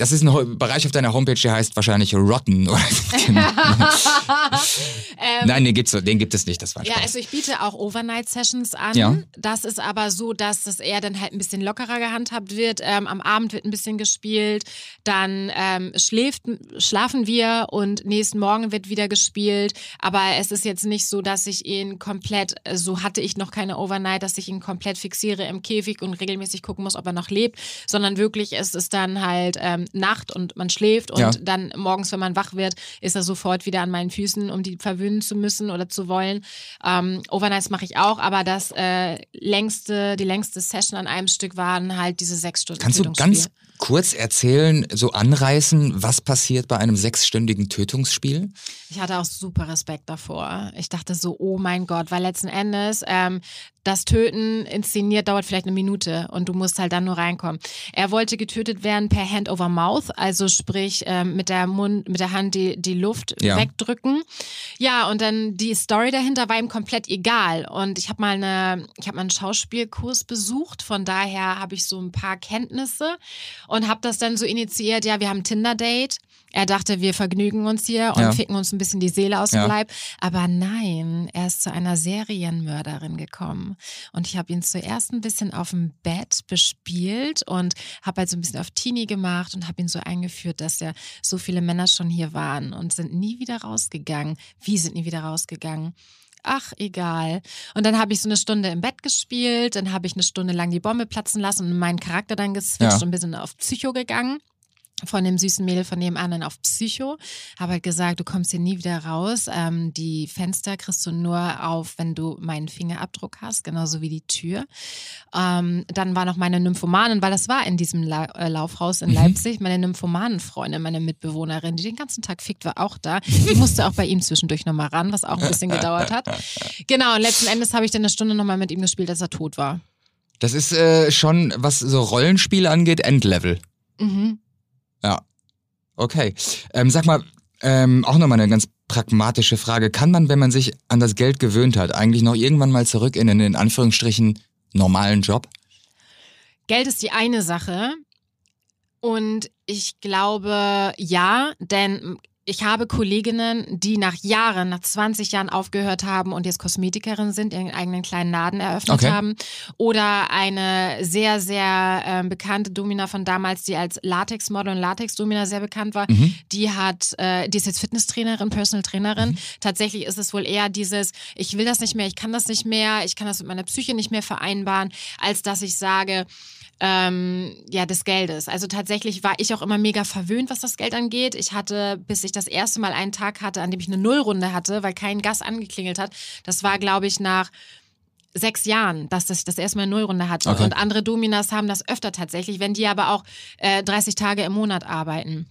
das ist ein Bereich auf deiner Homepage, der heißt wahrscheinlich Rotten. [LAUGHS] [LAUGHS] ähm, Nein, den, gibt's, den gibt es nicht, das war Ja, Spaß. also ich biete auch Overnight-Sessions an. Ja. Das ist aber so, dass das eher dann halt ein bisschen lockerer gehandhabt wird. Ähm, am Abend wird ein bisschen gespielt, dann ähm, schläft, schlafen wir und nächsten Morgen wird wieder gespielt. Aber es ist jetzt nicht so, dass ich ihn komplett, so hatte ich noch keine Overnight, dass ich ihn komplett fixiere im Käfig und regelmäßig gucken muss, ob er noch lebt, sondern wirklich ist es dann halt ähm, Nacht und man schläft und ja. dann morgens, wenn man wach wird, ist er sofort wieder an meinen Füßen, um die verwöhnen zu müssen oder zu wollen. Ähm, Overnights mache ich auch, aber das äh, längste, die längste Session an einem Stück waren halt diese sechs Stunden. Kannst du ganz kurz erzählen, so anreißen, was passiert bei einem sechsstündigen Tötungsspiel? Ich hatte auch super Respekt davor. Ich dachte so, oh mein Gott, weil letzten Endes ähm, das Töten inszeniert dauert vielleicht eine Minute und du musst halt dann nur reinkommen. Er wollte getötet werden per Hand over Mouth, also sprich ähm, mit der Mund, mit der Hand die, die Luft ja. wegdrücken. Ja, und dann die Story dahinter war ihm komplett egal. Und ich habe mal eine, ich habe mal einen Schauspielkurs besucht, von daher habe ich so ein paar Kenntnisse und habe das dann so initiiert. Ja, wir haben Tinder-Date er dachte, wir vergnügen uns hier und ja. ficken uns ein bisschen die Seele aus dem ja. Leib. Aber nein, er ist zu einer Serienmörderin gekommen. Und ich habe ihn zuerst ein bisschen auf dem Bett bespielt und habe halt so ein bisschen auf Teenie gemacht und habe ihn so eingeführt, dass ja so viele Männer schon hier waren und sind nie wieder rausgegangen. Wie sind nie wieder rausgegangen? Ach, egal. Und dann habe ich so eine Stunde im Bett gespielt, dann habe ich eine Stunde lang die Bombe platzen lassen und meinen Charakter dann geswitcht ja. und ein bisschen auf Psycho gegangen von dem süßen Mädel von nebenan auf Psycho. Habe halt gesagt, du kommst hier nie wieder raus. Ähm, die Fenster kriegst du nur auf, wenn du meinen Fingerabdruck hast, genauso wie die Tür. Ähm, dann war noch meine Nymphomanin, weil das war in diesem La äh, Laufhaus in mhm. Leipzig, meine Nymphomanenfreundin, meine Mitbewohnerin, die den ganzen Tag fickt, war auch da. Die musste auch bei ihm zwischendurch nochmal ran, was auch ein bisschen gedauert hat. Genau, und letzten Endes habe ich dann eine Stunde nochmal mit ihm gespielt, als er tot war. Das ist äh, schon, was so Rollenspiele angeht, Endlevel. Mhm. Ja. Okay. Ähm, sag mal, ähm, auch nochmal eine ganz pragmatische Frage. Kann man, wenn man sich an das Geld gewöhnt hat, eigentlich noch irgendwann mal zurück in den in Anführungsstrichen normalen Job? Geld ist die eine Sache. Und ich glaube, ja, denn ich habe Kolleginnen, die nach Jahren, nach 20 Jahren aufgehört haben und jetzt Kosmetikerin sind, ihren eigenen kleinen Laden eröffnet okay. haben. Oder eine sehr, sehr äh, bekannte Domina von damals, die als Latex-Model und Latex-Domina sehr bekannt war, mhm. die hat, äh, die ist jetzt Fitnesstrainerin, Personal Trainerin. Mhm. Tatsächlich ist es wohl eher dieses, ich will das nicht mehr, ich kann das nicht mehr, ich kann das mit meiner Psyche nicht mehr vereinbaren, als dass ich sage, ähm, ja, des Geldes. Also tatsächlich war ich auch immer mega verwöhnt, was das Geld angeht. Ich hatte, bis ich das erste Mal einen Tag hatte, an dem ich eine Nullrunde hatte, weil kein Gast angeklingelt hat. Das war, glaube ich, nach sechs Jahren, dass ich das erste Mal eine Nullrunde hatte. Okay. Und andere Dominas haben das öfter tatsächlich, wenn die aber auch äh, 30 Tage im Monat arbeiten.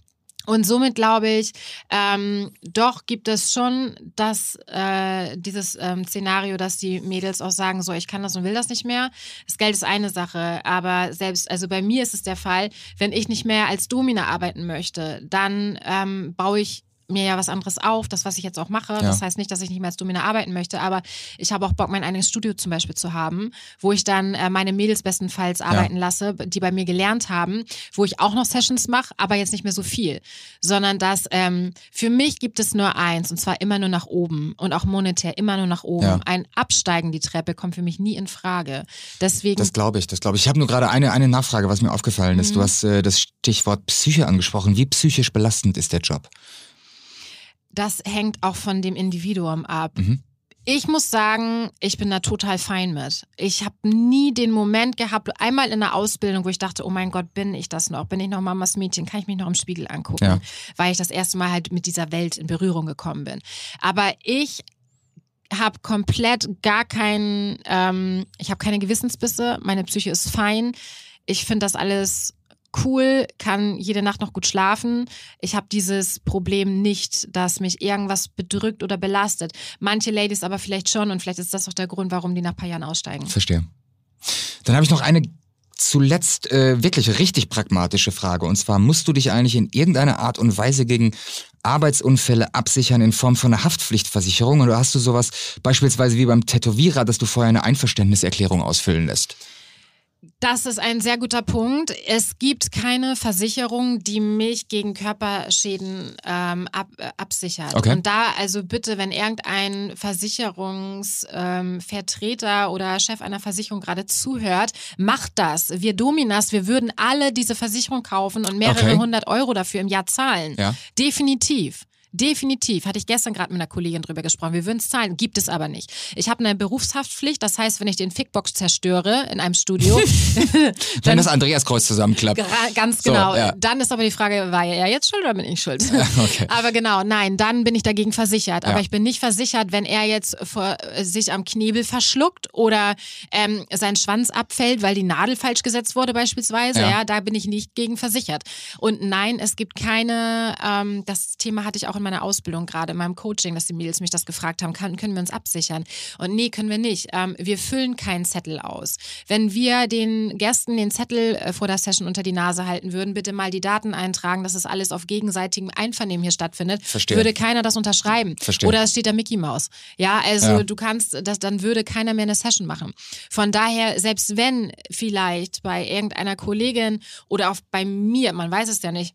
Und somit glaube ich, ähm, doch gibt es schon das, äh, dieses ähm, Szenario, dass die Mädels auch sagen, so, ich kann das und will das nicht mehr. Das Geld ist eine Sache, aber selbst, also bei mir ist es der Fall, wenn ich nicht mehr als Domina arbeiten möchte, dann ähm, baue ich mir ja was anderes auf, das, was ich jetzt auch mache. Ja. Das heißt nicht, dass ich nicht mehr als Domina arbeiten möchte, aber ich habe auch Bock, mein eigenes Studio zum Beispiel zu haben, wo ich dann äh, meine Mädels bestenfalls arbeiten ja. lasse, die bei mir gelernt haben, wo ich auch noch Sessions mache, aber jetzt nicht mehr so viel. Sondern dass ähm, für mich gibt es nur eins und zwar immer nur nach oben und auch monetär immer nur nach oben. Ja. Ein Absteigen die Treppe kommt für mich nie in Frage. Deswegen. Das glaube ich, das glaube ich. Ich habe nur gerade eine, eine Nachfrage, was mir aufgefallen ist. Mhm. Du hast äh, das Stichwort Psyche angesprochen. Wie psychisch belastend ist der Job? Das hängt auch von dem Individuum ab. Mhm. Ich muss sagen, ich bin da total fein mit. Ich habe nie den Moment gehabt, einmal in der Ausbildung, wo ich dachte, oh mein Gott, bin ich das noch? Bin ich noch Mamas Mädchen? Kann ich mich noch im Spiegel angucken? Ja. Weil ich das erste Mal halt mit dieser Welt in Berührung gekommen bin. Aber ich habe komplett gar keinen, ähm, ich habe keine Gewissensbisse, meine Psyche ist fein. Ich finde das alles cool, kann jede Nacht noch gut schlafen. Ich habe dieses Problem nicht, dass mich irgendwas bedrückt oder belastet. Manche Ladies aber vielleicht schon und vielleicht ist das auch der Grund, warum die nach ein paar Jahren aussteigen. Verstehe. Dann habe ich noch eine zuletzt äh, wirklich richtig pragmatische Frage. Und zwar, musst du dich eigentlich in irgendeiner Art und Weise gegen Arbeitsunfälle absichern in Form von einer Haftpflichtversicherung? Oder hast du sowas beispielsweise wie beim Tätowierer, dass du vorher eine Einverständniserklärung ausfüllen lässt? Das ist ein sehr guter Punkt. Es gibt keine Versicherung, die mich gegen Körperschäden ähm, ab, äh, absichert. Okay. Und da also bitte, wenn irgendein Versicherungsvertreter ähm, oder Chef einer Versicherung gerade zuhört, macht das. Wir Dominas, wir würden alle diese Versicherung kaufen und mehrere Okay. hundert Euro dafür im Jahr zahlen. Ja. Definitiv. Definitiv. Hatte ich gestern gerade mit einer Kollegin drüber gesprochen. Wir würden es zahlen, gibt es aber nicht. Ich habe eine Berufshaftpflicht, das heißt, wenn ich den Fickbox zerstöre in einem Studio, [LAUGHS] [LAUGHS] Wenn das Andreaskreuz zusammenklappt. Ganz So, genau. ja. Dann ist aber die Frage, war er jetzt schuld oder bin ich schuld? [LAUGHS] okay. Aber genau, nein, dann bin ich dagegen versichert. Aber Ja. ich bin nicht versichert, wenn er jetzt vor, äh, sich am Knebel verschluckt oder ähm, sein Schwanz abfällt, weil die Nadel falsch gesetzt wurde beispielsweise. Ja. Ja. da bin ich nicht gegen versichert. Und nein, es gibt keine, ähm, das Thema hatte ich auch in meiner Ausbildung gerade, in meinem Coaching, dass die Mädels mich das gefragt haben, kann, können wir uns absichern? Und nee, können wir nicht. Ähm, wir füllen keinen Zettel aus. Wenn wir den Gästen den Zettel äh, vor der Session unter die Nase halten würden, bitte mal die Daten eintragen, dass es alles auf gegenseitigem Einvernehmen hier stattfindet, Verstehe. würde keiner das unterschreiben. Verstehe. Oder es steht da Mickey Mouse. Ja, also Ja. du kannst, das, dann würde keiner mehr eine Session machen. Von daher, selbst wenn vielleicht bei irgendeiner Kollegin oder auch bei mir, man weiß es ja nicht,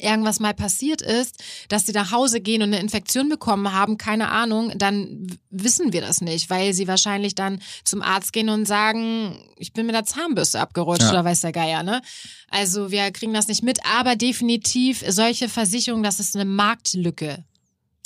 irgendwas mal passiert ist, dass sie nach Hause gehen und eine Infektion bekommen haben, keine Ahnung, dann wissen wir das nicht, weil sie wahrscheinlich dann zum Arzt gehen und sagen, ich bin mit der Zahnbürste abgerutscht Ja. oder weiß der Geier, ne? Also wir kriegen das nicht mit, aber definitiv solche Versicherungen, das ist eine Marktlücke.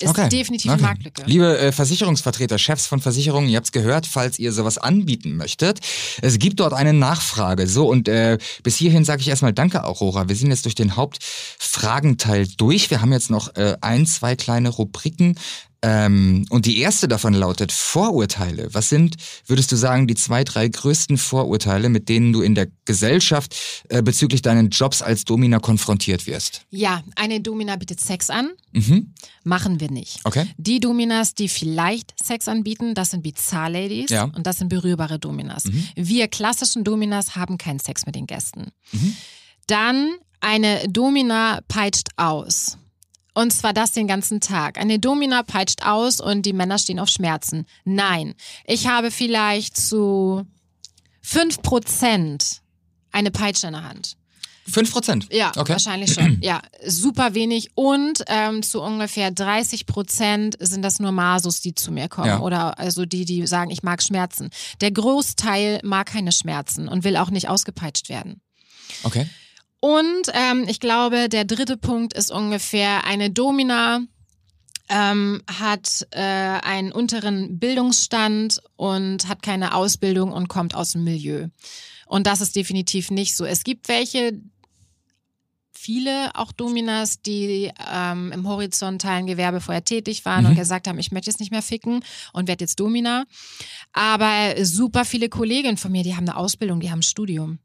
Ist Okay. definitiv Okay. eine Marktlücke. Liebe äh, Versicherungsvertreter, Chefs von Versicherungen, ihr habt's gehört, falls ihr sowas anbieten möchtet. Es gibt dort eine Nachfrage. So, und äh, bis hierhin sage ich erstmal Danke, Aurora. Wir sind jetzt durch den Hauptfragenteil durch. Wir haben jetzt noch äh, ein, zwei kleine Rubriken. Ähm, und die erste davon lautet Vorurteile. Was sind, würdest du sagen, die zwei, drei größten Vorurteile, mit denen du in der Gesellschaft äh, bezüglich deinen Jobs als Domina konfrontiert wirst? Ja, eine Domina bietet Sex an, Mhm. machen wir nicht. Okay. Die Dominas, die vielleicht Sex anbieten, das sind Bizarre-Ladies Ja. und das sind berührbare Dominas. Wir klassischen Dominas haben keinen Sex mit den Gästen. Dann eine Domina peitscht aus. Und zwar das den ganzen Tag. Eine Domina peitscht aus und die Männer stehen auf Schmerzen. Nein, ich habe vielleicht zu 5% eine Peitsche in der Hand. Fünf Prozent? Ja, okay. wahrscheinlich schon. Ja, super wenig. Und ähm, zu ungefähr 30 Prozent sind das nur Masus, die zu mir kommen. Ja. Oder also die, die sagen, ich mag Schmerzen. Der Großteil mag keine Schmerzen und will auch nicht ausgepeitscht werden. Okay. Und ähm, ich glaube, der dritte Punkt ist ungefähr eine Domina. Ähm, hat äh, einen unteren Bildungsstand und hat keine Ausbildung und kommt aus dem Milieu. Und das ist definitiv nicht so. Es gibt welche, viele auch Dominas, die ähm, im horizontalen Gewerbe vorher tätig waren Mhm. und gesagt haben, ich möchte jetzt nicht mehr ficken und werde jetzt Domina. Aber super viele Kolleginnen von mir, die haben eine Ausbildung, die haben ein Studium.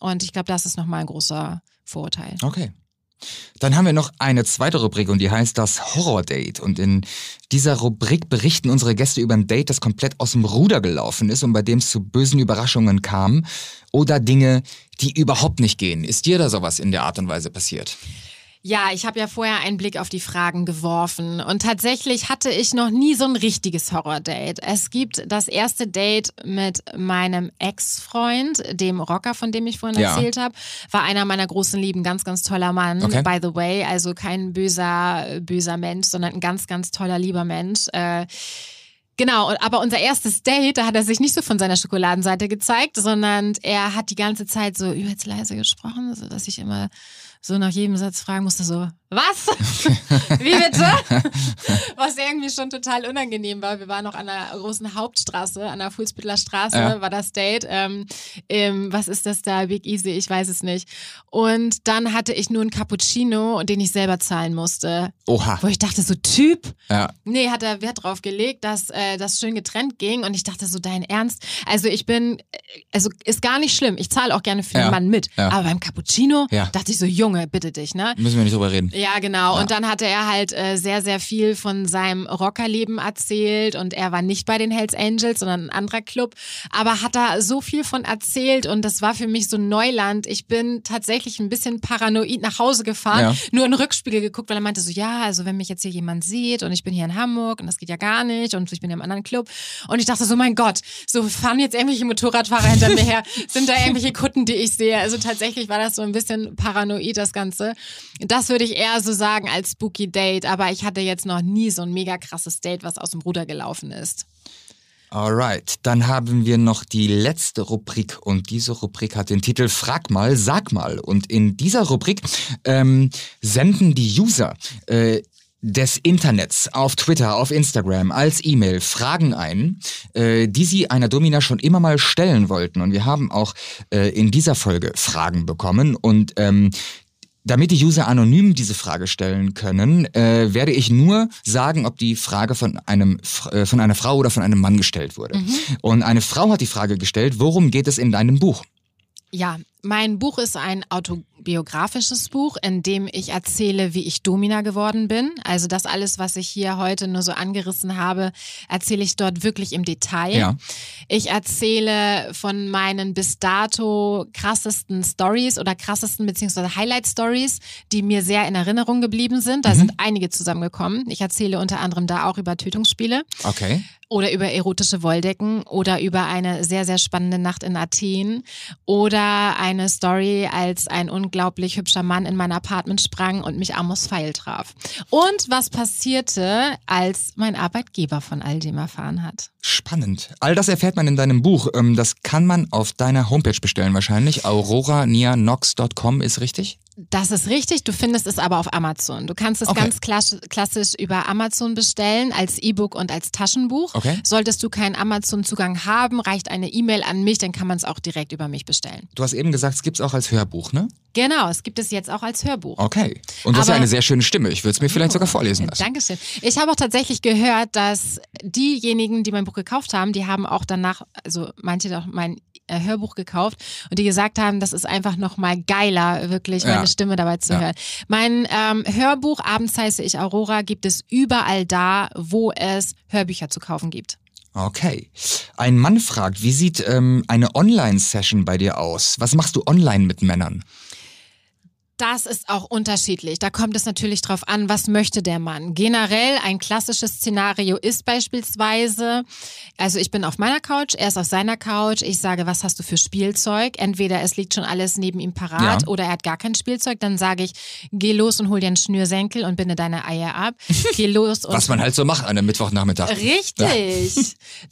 Und ich glaube, das ist nochmal ein großer Vorurteil. Okay. Dann haben wir noch eine zweite Rubrik und die heißt das Horror-Date. Und in dieser Rubrik berichten unsere Gäste über ein Date, das komplett aus dem Ruder gelaufen ist und bei dem es zu bösen Überraschungen kam oder Dinge, die überhaupt nicht gehen. Ist dir da sowas in der Art und Weise passiert? Ja, ich habe ja vorher einen Blick auf die Fragen geworfen und tatsächlich hatte ich noch nie so ein richtiges Horror-Date. Es gibt das erste Date mit meinem Ex-Freund, dem Rocker, von dem ich vorhin Ja. erzählt habe, war einer meiner großen Lieben, ganz, ganz toller Mann. Okay. By the way, also kein böser, böser Mensch, sondern ein ganz, ganz toller, lieber Mensch. Äh, Genau, aber unser erstes Date, da hat er sich nicht so von seiner Schokoladenseite gezeigt, sondern er hat die ganze Zeit so übelst leise gesprochen, so dass ich immer so nach jedem Satz fragen musste, so, was? [LAUGHS] Wie bitte? Was irgendwie schon total unangenehm war. Wir waren noch an der großen Hauptstraße, an der Fuhlsbüttler Straße, ja. war das Date. Ähm, ähm, was ist das da? Big Easy, ich weiß es nicht. Und dann hatte ich nur einen Cappuccino, den ich selber zahlen musste. Oha. Wo ich dachte, so Typ? Ja. Nee, hat er Wert drauf gelegt, dass äh, das schön getrennt ging. Und ich dachte so, dein Ernst? Also ich bin, äh, also ist gar nicht schlimm. Ich zahle auch gerne für ja. den Mann mit. Ja. Aber beim Cappuccino dachte ich so, Junge, bitte dich, ne? Müssen wir nicht drüber reden. Ja, genau. Ja. Und dann hatte er halt äh, sehr, sehr viel von seinem Rockerleben erzählt und er war nicht bei den Hells Angels, sondern ein anderer Club, aber hat da so viel von erzählt und das war für mich so Neuland. Ich bin tatsächlich ein bisschen paranoid nach Hause gefahren, ja. nur in den Rückspiegel geguckt, weil er meinte so, ja, also wenn mich jetzt hier jemand sieht und ich bin hier in Hamburg und das geht ja gar nicht und ich bin ja im anderen Club und ich dachte so, mein Gott, so fahren jetzt irgendwelche Motorradfahrer hinter mir her, [LAUGHS] sind da irgendwelche Kutten, die ich sehe. Also tatsächlich war das so ein bisschen paranoid, das Ganze. Das würde ich eher so sagen, sagen als Spooky Date, aber ich hatte jetzt noch nie so ein mega krasses Date, was aus dem Ruder gelaufen ist. Alright, dann haben wir noch die letzte Rubrik und diese Rubrik hat den Titel Frag mal, sag mal. Und in dieser Rubrik ähm, senden die User äh, des Internets auf Twitter, auf Instagram als E-Mail Fragen ein, äh, die sie einer Domina schon immer mal stellen wollten. Und wir haben auch äh, in dieser Folge Fragen bekommen und ähm, damit die User anonym diese Frage stellen können, äh, werde ich nur sagen, ob die Frage von einem äh, von einer Frau oder von einem Mann gestellt wurde. Mhm. Und eine Frau hat die Frage gestellt: Worum geht es in deinem Buch? Ja, mein Buch ist ein autobiografisches Buch, in dem ich erzähle, wie ich Domina geworden bin. Also das alles, was ich hier heute nur so angerissen habe, erzähle ich dort wirklich im Detail. Ja. Ich erzähle von meinen bis dato krassesten Stories oder krassesten beziehungsweise Highlight Stories, die mir sehr in Erinnerung geblieben sind. Da mhm. sind einige zusammengekommen. Ich erzähle unter anderem da auch über Tötungsspiele. Okay oder über erotische Wolldecken oder über eine sehr, sehr spannende Nacht in Athen oder eine Story, als ein unglaublich hübscher Mann in mein Apartment sprang und mich Amos Pfeil traf. Und was passierte, als mein Arbeitgeber von all dem erfahren hat. Spannend. All das erfährt man in deinem Buch. Ähm, das kann man auf deiner Homepage bestellen wahrscheinlich. auroranianox.com ist richtig? Das ist richtig. Du findest es aber auf Amazon. Du kannst es okay. ganz klassisch über Amazon bestellen, als E-Book und als Taschenbuch. Okay. Solltest du keinen Amazon-Zugang haben, reicht eine E-Mail an mich, dann kann man es auch direkt über mich bestellen. Du hast eben gesagt, es gibt es auch als Hörbuch, ne? Genau, es gibt es jetzt auch als Hörbuch. Okay. Und das aber, ist ja eine sehr schöne Stimme. Ich würde es mir vielleicht oh, sogar vorlesen lassen. Dankeschön. Ich habe auch tatsächlich gehört, dass diejenigen, die mein Buch gekauft haben, die haben auch danach, also manche auch mein Hörbuch gekauft und die gesagt haben, das ist einfach nochmal geiler, wirklich meine Stimme dabei zu ja. hören. Mein ähm, Hörbuch, abends heiße ich Aurora, gibt es überall da, wo es Hörbücher zu kaufen gibt. Okay. Ein Mann fragt, wie sieht ähm, eine Online-Session bei dir aus? Was machst du online mit Männern? Das ist auch unterschiedlich. Da kommt es natürlich drauf an, was möchte der Mann. Generell ein klassisches Szenario ist beispielsweise, also ich bin auf meiner Couch, er ist auf seiner Couch, ich sage, was hast du für Spielzeug? Entweder es liegt schon alles neben ihm parat ja. oder er hat gar kein Spielzeug, dann sage ich, geh los und hol dir einen Schnürsenkel und binde deine Eier ab. [LAUGHS] Geh los und Was man halt so macht an einem Mittwochnachmittag. Richtig. Ja.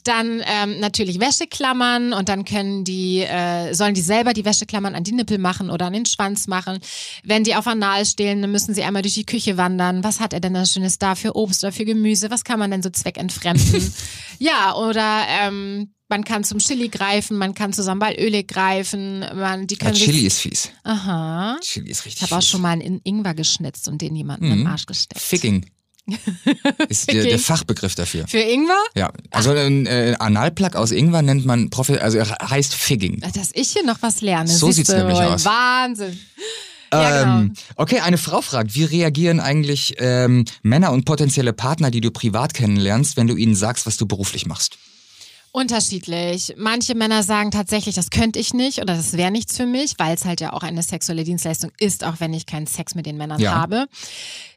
Dann ähm, natürlich Wäscheklammern und dann können die, äh, sollen die selber die Wäscheklammern an die Nippel machen oder an den Schwanz machen. Wenn die auf Anal stehlen, dann müssen sie einmal durch die Küche wandern. Was hat er denn da Schönes da für Obst oder für Gemüse? Was kann man denn so zweckentfremden? [LAUGHS] ja, oder ähm, man kann zum Chili greifen, man kann zu Sambalöle greifen. Man, die können ja, Chili ist fies. Aha. Chili ist richtig Ich habe auch schon mal einen Ingwer geschnitzt und den jemanden mhm. im Arsch gesteckt. Ficking. [LAUGHS] ist der, der, Fachbegriff dafür. Für Ingwer? Ja. Also ein äh, Analplug aus Ingwer nennt man, Profi also heißt Figging. Dass ich hier noch was lerne. So sieht es nämlich aus. Wahnsinn. Ja, genau. Ähm, okay, eine Frau fragt, wie reagieren eigentlich ähm, Männer und potenzielle Partner, die du privat kennenlernst, wenn du ihnen sagst, was du beruflich machst? Unterschiedlich. Manche Männer sagen tatsächlich, das könnte ich nicht oder das wäre nichts für mich, weil es halt ja auch eine sexuelle Dienstleistung ist, auch wenn ich keinen Sex mit den Männern ja. habe.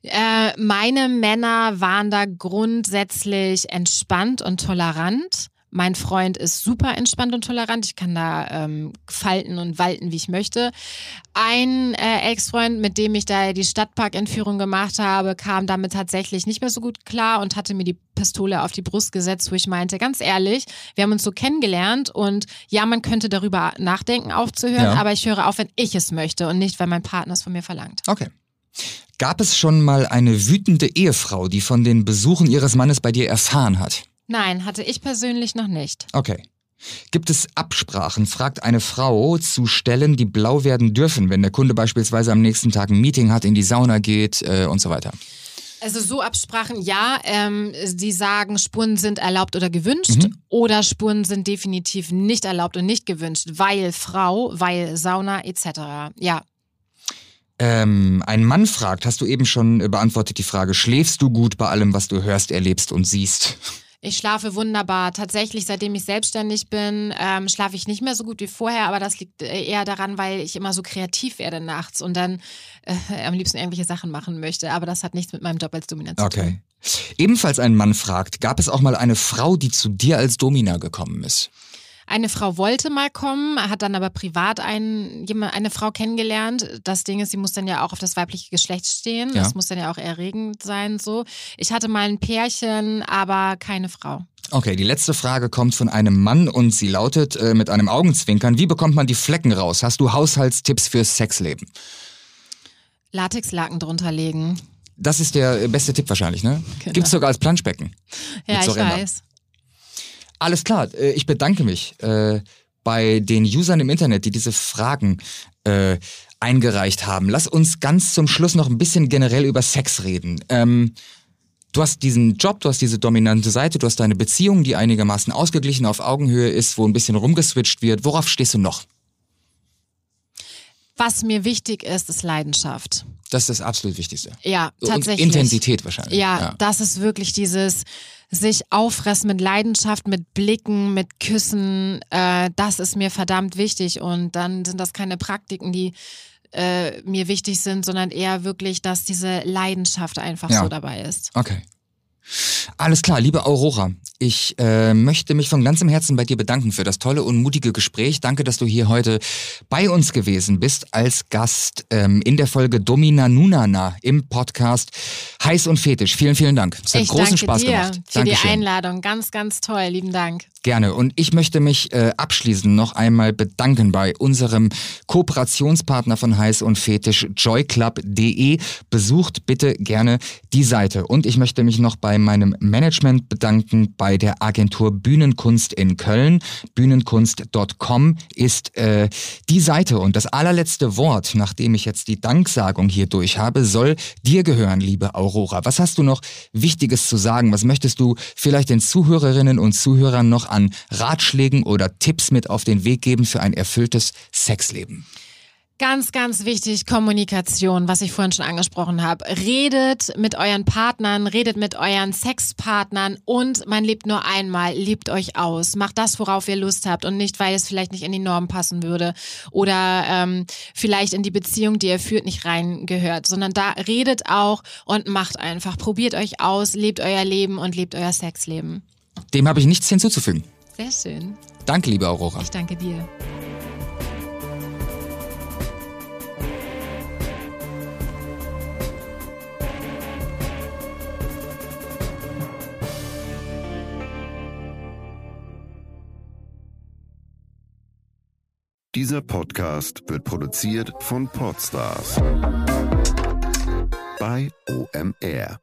Äh, meine Männer waren da grundsätzlich entspannt und tolerant Mein Freund ist super entspannt und tolerant. Ich kann da ähm, falten und walten, wie ich möchte. Ein äh, Ex-Freund, mit dem ich da die Stadtparkentführung gemacht habe, kam damit tatsächlich nicht mehr so gut klar und hatte mir die Pistole auf die Brust gesetzt, wo ich meinte, ganz ehrlich, wir haben uns so kennengelernt und ja, man könnte darüber nachdenken, aufzuhören, ja. aber ich höre auf, wenn ich es möchte und nicht, weil mein Partner es von mir verlangt. Okay. Gab es schon mal eine wütende Ehefrau, die von den Besuchen ihres Mannes bei dir erfahren hat? Nein, hatte ich persönlich noch nicht. Okay. Gibt es Absprachen, fragt eine Frau, zu Stellen, die blau werden dürfen, wenn der Kunde beispielsweise am nächsten Tag ein Meeting hat, in die Sauna geht äh, und so weiter? Also so Absprachen, ja. Ähm, die sagen, Spuren sind erlaubt oder gewünscht mhm. oder Spuren sind definitiv nicht erlaubt und nicht gewünscht, weil Frau, weil Sauna etc. Ja, ähm, ein Mann fragt, hast du eben schon beantwortet die Frage, schläfst du gut bei allem, was du hörst, erlebst und siehst? Ich schlafe wunderbar. Tatsächlich, seitdem ich selbstständig bin, ähm, schlafe ich nicht mehr so gut wie vorher, aber das liegt äh, eher daran, weil ich immer so kreativ werde nachts und dann äh, [LAUGHS] am liebsten irgendwelche Sachen machen möchte. Aber das hat nichts mit meinem Job als Domina zu okay. tun. Ebenfalls ein Mann fragt, gab es auch mal eine Frau, die zu dir als Domina gekommen ist? Eine Frau wollte mal kommen, hat dann aber privat ein, eine Frau kennengelernt. Das Ding ist, sie muss dann ja auch auf das weibliche Geschlecht stehen. Ja. Das muss dann ja auch erregend sein. So. Ich hatte mal ein Pärchen, aber keine Frau. Okay, die letzte Frage kommt von einem Mann und sie lautet äh, mit einem Augenzwinkern, wie bekommt man die Flecken raus? Hast du Haushaltstipps fürs Sexleben? Latexlaken drunter legen. Das ist der beste Tipp wahrscheinlich, ne? Genau. Gibt's sogar als Planschbecken. Ja, ich weiß. Alles klar, äh, ich bedanke mich äh, bei den Usern im Internet, die diese Fragen äh, eingereicht haben. Lass uns ganz zum Schluss noch ein bisschen generell über Sex reden. Ähm, du hast diesen Job, du hast diese dominante Seite, du hast deine Beziehung, die einigermaßen ausgeglichen auf Augenhöhe ist, wo ein bisschen rumgeswitcht wird. Worauf stehst du noch? Was mir wichtig ist, ist Leidenschaft. Das ist das absolut Wichtigste. Ja, tatsächlich. Und Intensität wahrscheinlich. Ja, ja, das ist wirklich dieses sich auffressen mit Leidenschaft, mit Blicken, mit Küssen. Äh, das ist mir verdammt wichtig. Und dann sind das keine Praktiken, die äh, mir wichtig sind, sondern eher wirklich, dass diese Leidenschaft einfach ja. so dabei ist. Okay. Alles klar, liebe Aurora, ich äh, möchte mich von ganzem Herzen bei dir bedanken für das tolle und mutige Gespräch. Danke, dass du hier heute bei uns gewesen bist als Gast ähm, in der Folge Domina Nunana im Podcast Heiß und Fetisch. Vielen, vielen Dank. Es hat ich großen Spaß dir gemacht. Für Dankeschön. die Einladung. Ganz, ganz toll. Lieben Dank. Gerne. Und ich möchte mich äh, abschließend noch einmal bedanken bei unserem Kooperationspartner von Heiß und Fetisch, joyclub.de. Besucht bitte gerne die Seite. Und ich möchte mich noch bei meinem Management bedanken, bei der Agentur Bühnenkunst in Köln. Bühnenkunst.com ist äh, die Seite. Und das allerletzte Wort, nachdem ich jetzt die Danksagung hier durch habe, soll dir gehören, liebe Aurora. Was hast du noch Wichtiges zu sagen? Was möchtest du vielleicht den Zuhörerinnen und Zuhörern noch an Ratschlägen oder Tipps mit auf den Weg geben für ein erfülltes Sexleben? Ganz, ganz wichtig, Kommunikation, was ich vorhin schon angesprochen habe. Redet mit euren Partnern, redet mit euren Sexpartnern und man lebt nur einmal, lebt euch aus. Macht das, worauf ihr Lust habt und nicht, weil es vielleicht nicht in die Norm passen würde oder ähm, vielleicht in die Beziehung, die ihr führt, nicht reingehört, sondern da redet auch und macht einfach. Probiert euch aus, lebt euer Leben und lebt euer Sexleben. Dem habe ich nichts hinzuzufügen. Sehr schön. Danke, liebe Aurora. Ich danke dir. Dieser Podcast wird produziert von Podstars bei OMR.